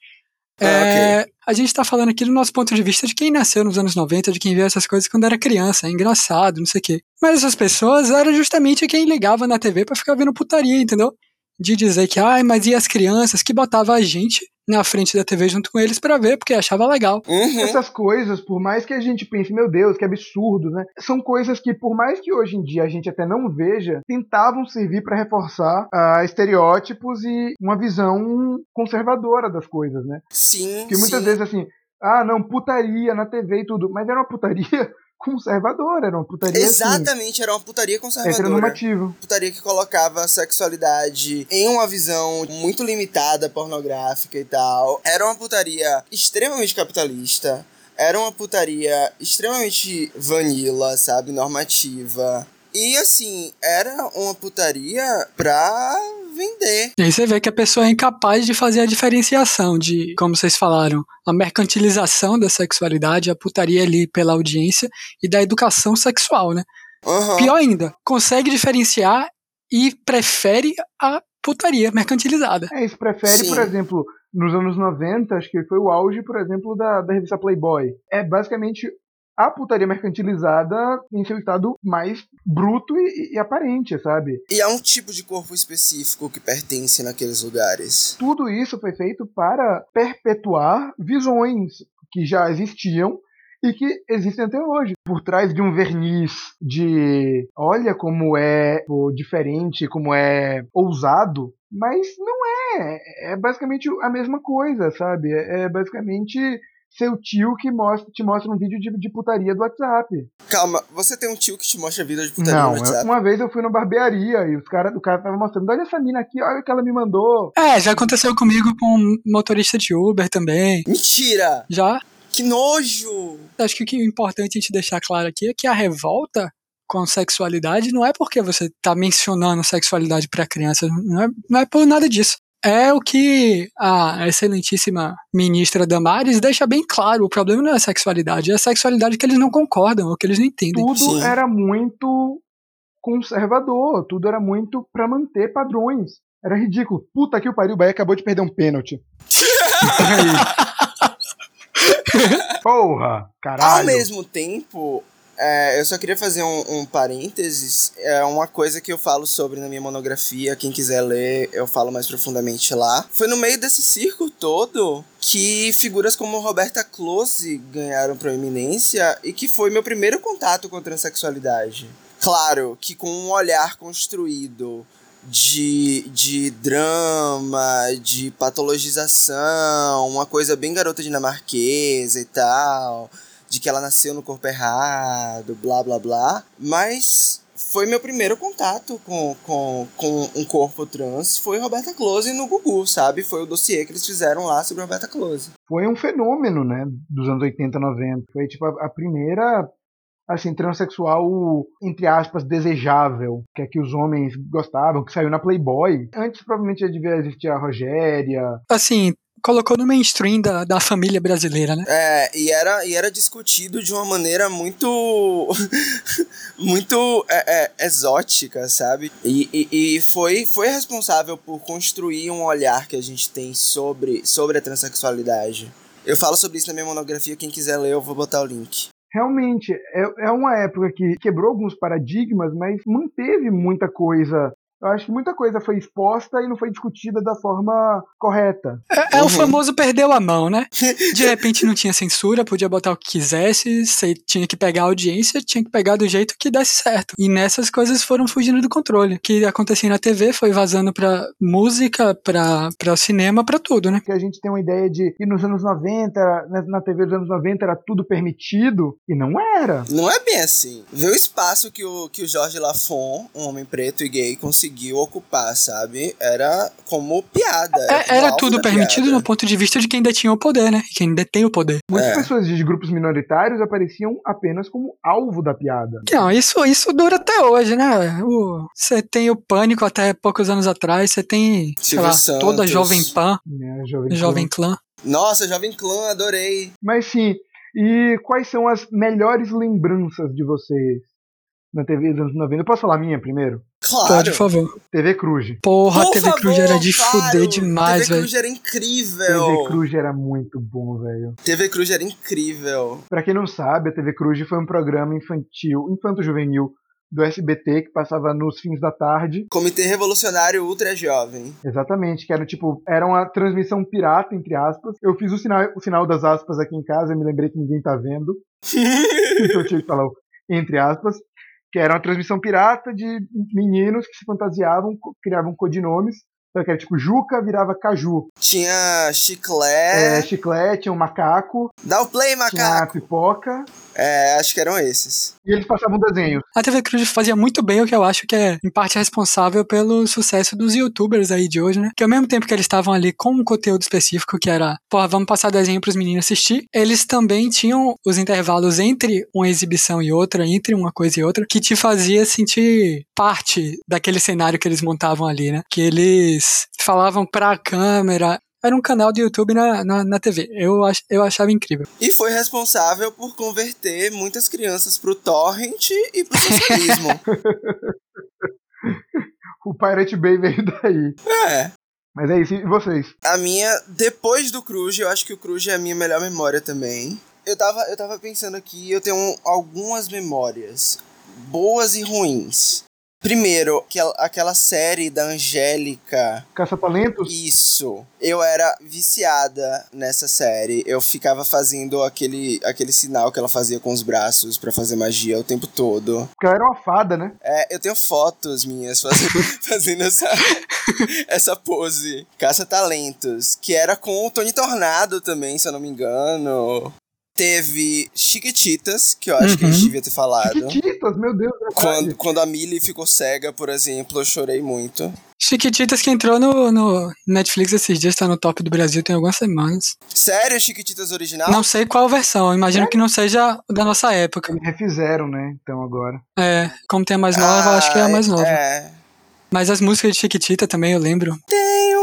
Ah, é, okay. A gente está falando aqui do nosso ponto de vista de quem nasceu nos anos 90, de quem viu essas coisas quando era criança, é engraçado, não sei o quê. Mas essas pessoas eram justamente quem ligava na TV para ficar vendo putaria, entendeu? De dizer que, ai, mas e as crianças que botava a gente na frente da TV junto com eles para ver, porque achava legal. Uhum. Essas coisas, por mais que a gente pense, meu Deus, que absurdo, né? São coisas que, por mais que hoje em dia a gente até não veja, tentavam servir para reforçar uh, estereótipos e uma visão conservadora das coisas, né? Sim. Que muitas sim. vezes assim, ah, não, putaria na TV e tudo, mas era uma putaria conservadora, era uma putaria assim, Exatamente, assim, era uma putaria conservadora. Heteronormativo. Putaria que colocava a sexualidade em uma visão muito limitada, pornográfica e tal. Era uma putaria extremamente capitalista. Era uma putaria extremamente vanilla, sabe? Normativa. E assim, era uma putaria pra vender. E aí você vê que a pessoa é incapaz de fazer a diferenciação de, como vocês falaram, a mercantilização da sexualidade, a putaria ali pela audiência e da educação sexual, né? Uhum. Pior ainda, consegue diferenciar e prefere a putaria mercantilizada. É, isso prefere, Sim. por exemplo, nos anos 90, acho que foi o auge, por exemplo, da, da revista Playboy. É basicamente a putaria mercantilizada em seu estado mais bruto e, e, aparente, sabe? E há um tipo de corpo específico que pertence naqueles lugares. Tudo isso foi feito para perpetuar visões que já existiam e que existem até hoje. Por trás de um verniz de olha como é diferente, como é ousado, mas não é. É basicamente a mesma coisa, sabe? É basicamente seu tio que mostra, te mostra um vídeo de, de putaria do WhatsApp. Calma, você tem um tio que te mostra vídeo de putaria Não, no WhatsApp? Uma vez eu fui na barbearia e os cara, o cara tava mostrando, olha essa mina aqui, olha o que ela me mandou. É, já aconteceu comigo com um motorista de Uber também. Mentira! Já. Que nojo! Acho que o que é importante a gente deixar claro aqui é que a revolta com sexualidade não é porque você tá mencionando sexualidade para criança, não é, não é por nada disso é o que a excelentíssima ministra Damares deixa bem claro. O problema não é a sexualidade, é a sexualidade que eles não concordam, ou que eles não entendem. Tudo Sim. era muito conservador, tudo era muito para manter padrões. Era ridículo. Puta que o pariu, o Bahia acabou de perder um pênalti. <laughs> Porra, caralho. Ao mesmo tempo, é, eu só queria fazer um, um, parênteses. É uma coisa que eu falo sobre na minha monografia. Quem quiser ler, eu falo mais profundamente lá. Foi no meio desse circo todo que figuras como Roberta Close ganharam proeminência e que foi meu primeiro contato com a transexualidade. Claro que com um olhar construído de, de drama, de patologização, uma coisa bem garota dinamarquesa e tal de que ela nasceu no corpo errado, blá blá blá. Mas foi meu primeiro contato com, com, com um corpo trans, foi Roberta Close no Gugu, sabe? Foi o dossiê que eles fizeram lá sobre Roberta Close. Foi um fenômeno, né, dos anos 80, 90. Foi tipo a, a primeira assim, transexual, entre aspas, desejável, que é que os homens gostavam, que saiu na Playboy. Antes, provavelmente, já devia existir a Rogéria. Assim, colocou no mainstream da, da família brasileira, né? É, e era, e era discutido de uma maneira muito. <laughs> muito é, é, exótica, sabe? E, e, e, foi, foi responsável por construir um olhar que a gente tem sobre, sobre a transexualidade. Eu falo sobre isso na minha monografia, quem quiser ler, eu vou botar o link. Realmente, é, é uma época que quebrou alguns paradigmas, mas manteve muita coisa eu acho que muita coisa foi exposta e não foi discutida da forma correta. É, é uhum. o famoso perdeu a mão, né? <laughs> De repente não tinha censura, podia botar o que quisesse, você tinha que pegar a audiência, tinha que pegar do jeito que desse certo. E nessas coisas foram fugindo do controle. O que acontecia na TV foi vazando pra música, pra, pra cinema, pra tudo, né? Que a gente tem uma ideia de que nos anos 90, na TV dos anos 90 era tudo permitido, e não era. Não é bem assim. Vê o espaço que o, que o Jorge Lafon, um homem preto e gay, conseguiu conseguiu ocupar, sabe? Era como piada. Era, é, era tudo permitido piada. no ponto de vista de quem detinha o poder, né? Quem detém o poder. Muitas é. pessoas de grupos minoritários apareciam apenas como alvo da piada. Não, isso, isso dura até hoje, né? Você tem o Pânico até poucos anos atrás, você tem, sei lá, toda a Jovem Pan, é, Jovem, Jovem Clã. Nossa, Jovem Clã, adorei. Mas sim, e quais são as melhores lembranças de vocês na TV dos anos 90? Eu posso falar a minha primeiro? Claro. Pode, por favor. TV Cruz. Porra, por TV favor, Cruz era de claro. fuder demais, velho. TV Cruz era incrível. TV Cruz era muito bom, velho. TV Cruz era incrível. Pra quem não sabe, a TV Cruz foi um programa infantil, infanto-juvenil do SBT que passava nos fins da tarde. Comitê Revolucionário Ultra Jovem. Exatamente, que era tipo, era uma transmissão pirata, entre aspas. Eu fiz o sinal, o sinal das aspas aqui em casa, e me lembrei que ninguém tá vendo. <laughs> então eu tive que falar entre aspas que era uma transmissão pirata de meninos que se fantasiavam, criavam codinomes. Então, que era tipo Juca virava Caju. Tinha chiclete. É, chiclete, tinha um macaco. Dá o play, macaco. Tinha pipoca. É, acho que eram esses. E eles passavam desenho. A TV Cruz fazia muito bem o que eu acho que é, em parte, responsável pelo sucesso dos youtubers aí de hoje, né? Que ao mesmo tempo que eles estavam ali com um conteúdo específico que era, porra, vamos passar desenho pros meninos assistir, eles também tinham os intervalos entre uma exibição e outra, entre uma coisa e outra, que te fazia sentir parte daquele cenário que eles montavam ali, né? Que eles falavam pra câmera, era um canal de YouTube na, na, na, TV. Eu, ach, eu achava incrível. E foi responsável por converter muitas crianças pro torrent e pro socialismo. <laughs> o Pirate Bay veio daí. É. Mas é isso, e vocês? A minha, depois do Cruz, eu acho que o Cruz é a minha melhor memória também. Eu tava, eu tava pensando aqui, eu tenho algumas memórias, boas e ruins. Primeiro, aquela série da Angélica. Caça-talentos? Isso. Eu era viciada nessa série. Eu ficava fazendo aquele, aquele sinal que ela fazia com os braços para fazer magia o tempo todo. Porque ela era uma fada, né? É, eu tenho fotos minhas fazendo, <laughs> fazendo essa, <laughs> essa pose. Caça-talentos. Que era com o Tony Tornado também, se eu não me engano. Teve Chiquititas, que eu acho uhum. que a gente uhum. devia ter falado. Chiquititas, meu Deus. É quando, quando a Millie ficou cega, por exemplo, eu chorei muito. Chiquititas que entrou no, no Netflix esses dias, tá no top do Brasil tem algumas semanas. Sério, Chiquititas original? Não sei qual versão, imagino é? que não seja da nossa época. Refizeram, né? Então agora. É, como tem a mais nova, ah, acho que é a mais nova. É. Mas as músicas de Chiquitita também eu lembro. Tem um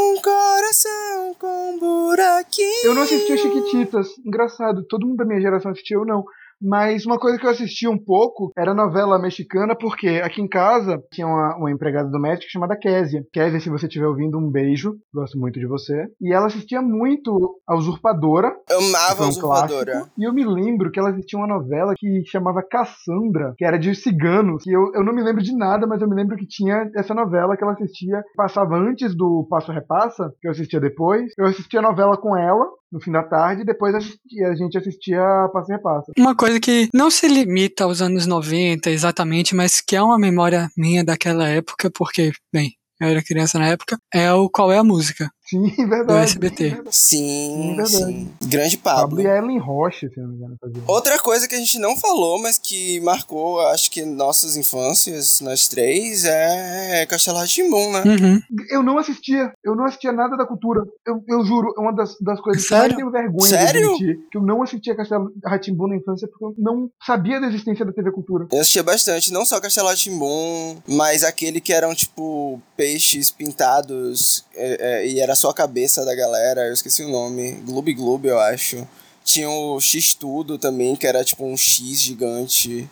coração com buraquinho. Eu não assistia Chiquititas. Engraçado, todo mundo da minha geração assistiu, eu não. Mas uma coisa que eu assisti um pouco era novela mexicana, porque aqui em casa tinha uma, uma empregada doméstica chamada Késia. Késia, se você estiver ouvindo, um beijo. Gosto muito de você. E ela assistia muito a Usurpadora. Eu amava a Usurpadora. Clássico, e eu me lembro que ela assistia uma novela que chamava Cassandra, que era de ciganos. Que eu, eu não me lembro de nada, mas eu me lembro que tinha essa novela que ela assistia. Passava antes do Passo Repassa, que eu assistia depois. Eu assistia a novela com ela no fim da tarde, e depois a gente assistia Passo Repassa. Uma coisa que não se limita aos anos 90 exatamente, mas que é uma memória minha daquela época, porque, bem, eu era criança na época, é o Qual é a Música. <laughs> Sim, verdade. Do SBT. Sim, sim, sim. Grande Pablo. Pablo e Ellen Rocha, se não me engano. Outra coisa que a gente não falou, mas que marcou, acho que nossas infâncias, nós três, é Castelo Ratimbum, né? Uhum. Eu não assistia. Eu não assistia nada da cultura. Eu, eu juro, é uma das, das coisas Sério? que eu mais tenho vergonha Sério? de admitir. Que eu não assistia Castelo Ratimbum na infância porque eu não sabia da existência da TV Cultura. Eu assistia bastante, não só Castelo Ratimbum, mas aquele que eram, tipo, peixes pintados é, é, e era só a cabeça da galera, eu esqueci o nome, Gloob Gloob, eu acho. Tinha o X-Tudo também, que era tipo um X gigante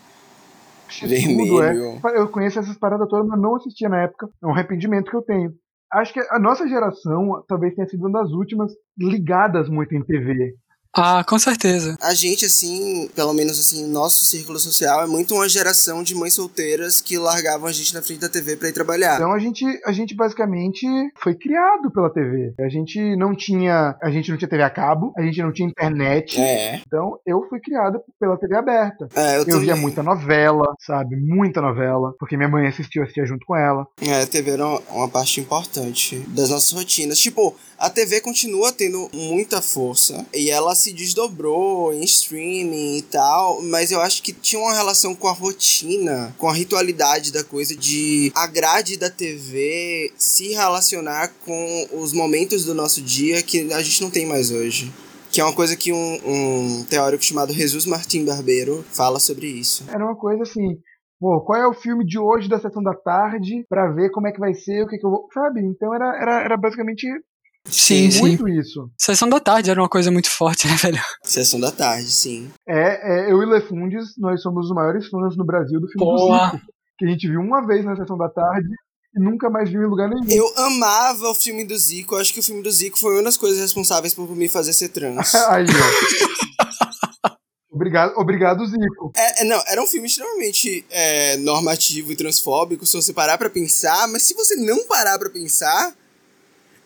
vermelho. Tudo, é. Eu conheço essas paradas todas, mas não assistia na época. É um arrependimento que eu tenho. Acho que a nossa geração talvez tenha sido uma das últimas ligadas muito em TV. Ah, com certeza. A gente, assim, pelo menos assim, nosso círculo social é muito uma geração de mães solteiras que largavam a gente na frente da TV para ir trabalhar. Então a gente, a gente basicamente foi criado pela TV. A gente não tinha, a gente não tinha TV a cabo, a gente não tinha internet. É. Então eu fui criado pela TV aberta. É, eu, Eu via muita novela, sabe? Muita novela, porque minha mãe assistiu, eu assistia junto com ela. É, a TV era uma parte importante das nossas rotinas. Tipo, a TV continua tendo muita força e ela se desdobrou em streaming e tal, mas eu acho que tinha uma relação com a rotina, com a ritualidade da coisa de a grade da TV se relacionar com os momentos do nosso dia que a gente não tem mais hoje. Que é uma coisa que um, um teórico chamado Jesus Martim Barbeiro fala sobre isso. Era uma coisa assim, pô, qual é o filme de hoje da sessão da tarde pra ver como é que vai ser, o que, que eu vou. Sabe? Então era, era, era basicamente Sim, sim. muito isso. Sessão da tarde era uma coisa muito forte, <laughs> né, velho? Sessão da tarde, sim. É, é, eu e Lefundes, nós somos os maiores fãs no Brasil do filme Porra. do Zico. Que a gente viu uma vez na sessão da tarde e nunca mais viu em lugar nenhum. Eu amava o filme do Zico. Eu acho que o filme do Zico foi uma das coisas responsáveis por me fazer ser trans. <laughs> Aí, ó. obrigado, obrigado, Zico. É, é, não, era um filme extremamente é, normativo e transfóbico, se você parar pra pensar, mas se você não parar pra pensar,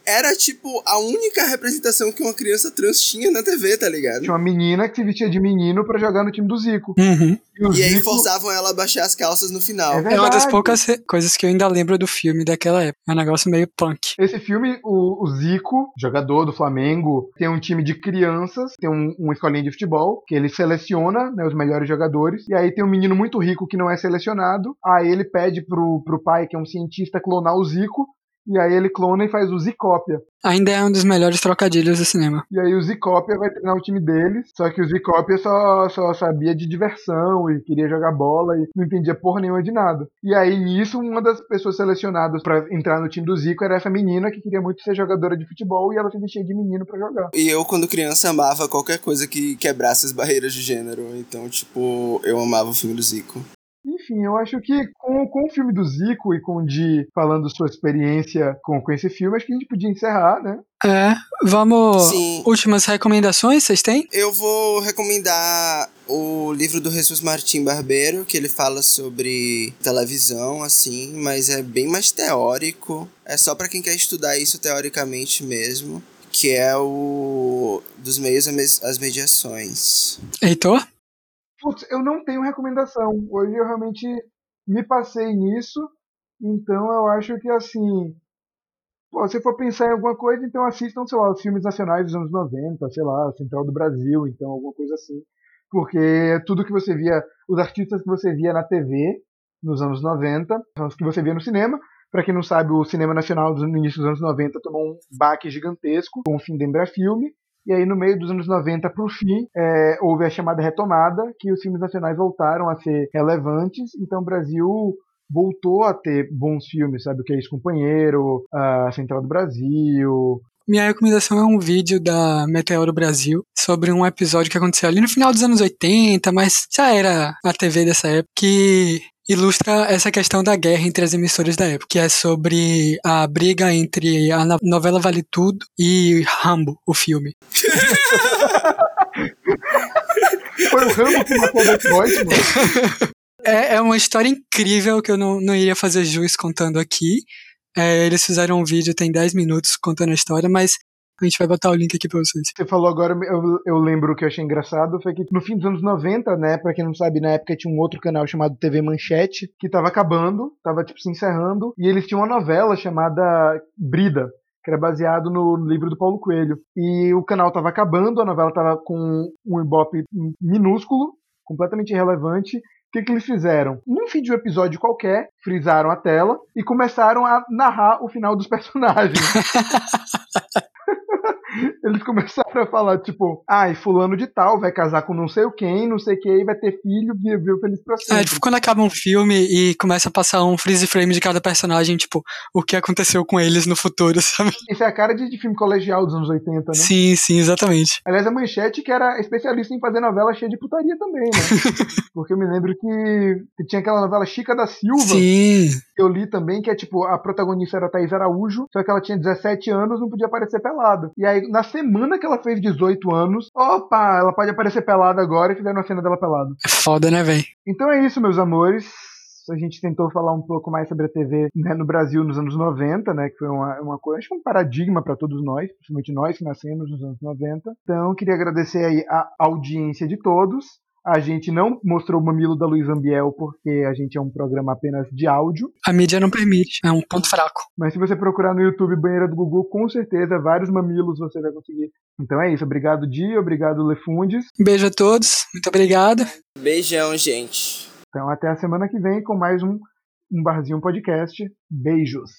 era tipo a única representação que uma criança trans tinha na TV, tá ligado? Tinha uma menina que se vestia de menino pra jogar no time do Zico. Uhum. E, o E aí Zico, forçavam ela a baixar as calças no final. É É uma das poucas coisas que eu ainda lembro do filme daquela época. É um negócio meio punk. Esse filme, o, o Zico, jogador do Flamengo, tem um time de crianças, tem um, uma escolinha de futebol, que ele seleciona né, os melhores jogadores, e aí tem um menino muito rico que não é selecionado, aí ele pede pro, pro pai, que é um cientista, clonar o Zico, e aí ele clona e faz o Zicópia. Ainda é um dos melhores trocadilhos do cinema. E aí o Zicópia vai treinar o time deles, só que o Zicópia só, só sabia de diversão e queria jogar bola e não entendia porra nenhuma de nada. E aí nisso, uma das pessoas selecionadas pra entrar no time do Zico era essa menina que queria muito ser jogadora de futebol e ela se vestia de menino pra jogar. E eu, quando criança, amava qualquer coisa que quebrasse as barreiras de gênero. Então, tipo, eu amava o filme do Zico. Enfim, eu acho que com, com o filme do Zico e com o Di falando sua experiência com, com esse filme, acho que a gente podia encerrar, né? É, vamos. Sim. Últimas recomendações, vocês têm? Eu vou recomendar o livro do Jesus Martim Barbeiro, que ele fala sobre televisão, assim, mas é bem mais teórico. É só pra quem quer estudar isso teoricamente mesmo. Que é o dos meios às mediações. Heitor? Putz, eu não tenho recomendação. Hoje eu realmente me passei nisso, então eu acho que assim. Pô, se for pensar em alguma coisa, então assistam, sei lá, os filmes nacionais dos anos 90, sei lá, Central do Brasil, então alguma coisa assim. Porque tudo que você via, os artistas que você via na TV nos anos 90, são os que você via no cinema. Pra quem não sabe, o cinema nacional no início dos anos 90 tomou um baque gigantesco com o fim da Embrafilme. E aí, no meio dos anos 90 pro fim, é, houve a chamada retomada, que os filmes nacionais voltaram a ser relevantes. Então, o Brasil voltou a ter bons filmes, sabe? O Que é Ex-Companheiro, a Central do Brasil, minha recomendação é um vídeo da Meteoro Brasil sobre um episódio que aconteceu ali no final dos anos 80, mas já era a TV dessa época, que ilustra essa questão da guerra entre as emissoras da época, que é sobre a briga entre a novela Vale Tudo e Rambo, o filme. <laughs> Foi o Rambo que matou o Detroit, mano. <laughs> É, é uma história incrível que eu não, não iria fazer jus contando aqui. É, eles fizeram um vídeo, tem 10 minutos contando a história, mas a gente vai botar o link aqui pra vocês. Você falou agora, eu, eu lembro que eu achei engraçado, foi que no fim dos anos 90, né, pra quem não sabe, na época tinha um outro canal chamado TV Manchete, que tava acabando, tava tipo se encerrando, e eles tinham uma novela chamada Brida, que era baseado no livro do Paulo Coelho. E o canal tava acabando, a novela tava com um ibope minúsculo, completamente irrelevante, o que, que eles fizeram? Num fim de um episódio qualquer, frisaram a tela e começaram a narrar o final dos personagens. <laughs> <laughs> eles começaram a falar, tipo, ai, ah, fulano de tal vai casar com não sei o quem, não sei quem, vai ter filho, viveu feliz pra sempre. É, tipo, quando acaba um filme e começa a passar um freeze frame de cada personagem, tipo, o que aconteceu com eles no futuro, <laughs> sabe? Isso é a cara de, de filme colegial dos anos 80, né? Sim, sim, exatamente. Aliás, a Manchete que era especialista em fazer novela cheia de putaria também, né? <laughs> Porque eu me lembro que, tinha aquela novela Chica da Silva. Sim. Que eu li também, que é tipo, a protagonista era Thaís Araújo, só que ela tinha 17 anos, não podia aparecer pelada. E aí, na semana que ela fez 18 anos, opa, ela pode aparecer pelada agora e fizeram uma cena dela pelada. É foda, né, velho? Então é isso, meus amores a gente tentou falar um pouco mais sobre a TV né, no Brasil nos anos 90, né, que foi uma, uma coisa, acho que um paradigma para todos nós, principalmente nós que nascemos nos anos 90. Então, queria agradecer aí a audiência de todos. A gente não mostrou o mamilo da Luiz Ambiel porque a gente é um programa apenas de áudio. A mídia não permite, é um ponto fraco. Mas se você procurar no YouTube Banheira do Google, com certeza vários mamilos você vai conseguir. Então é isso. Obrigado, Di. Obrigado, Lefundes. Beijo a todos. Muito obrigado. Beijão, gente. Então até a semana que vem com mais um, um Barzinho Podcast. Beijos.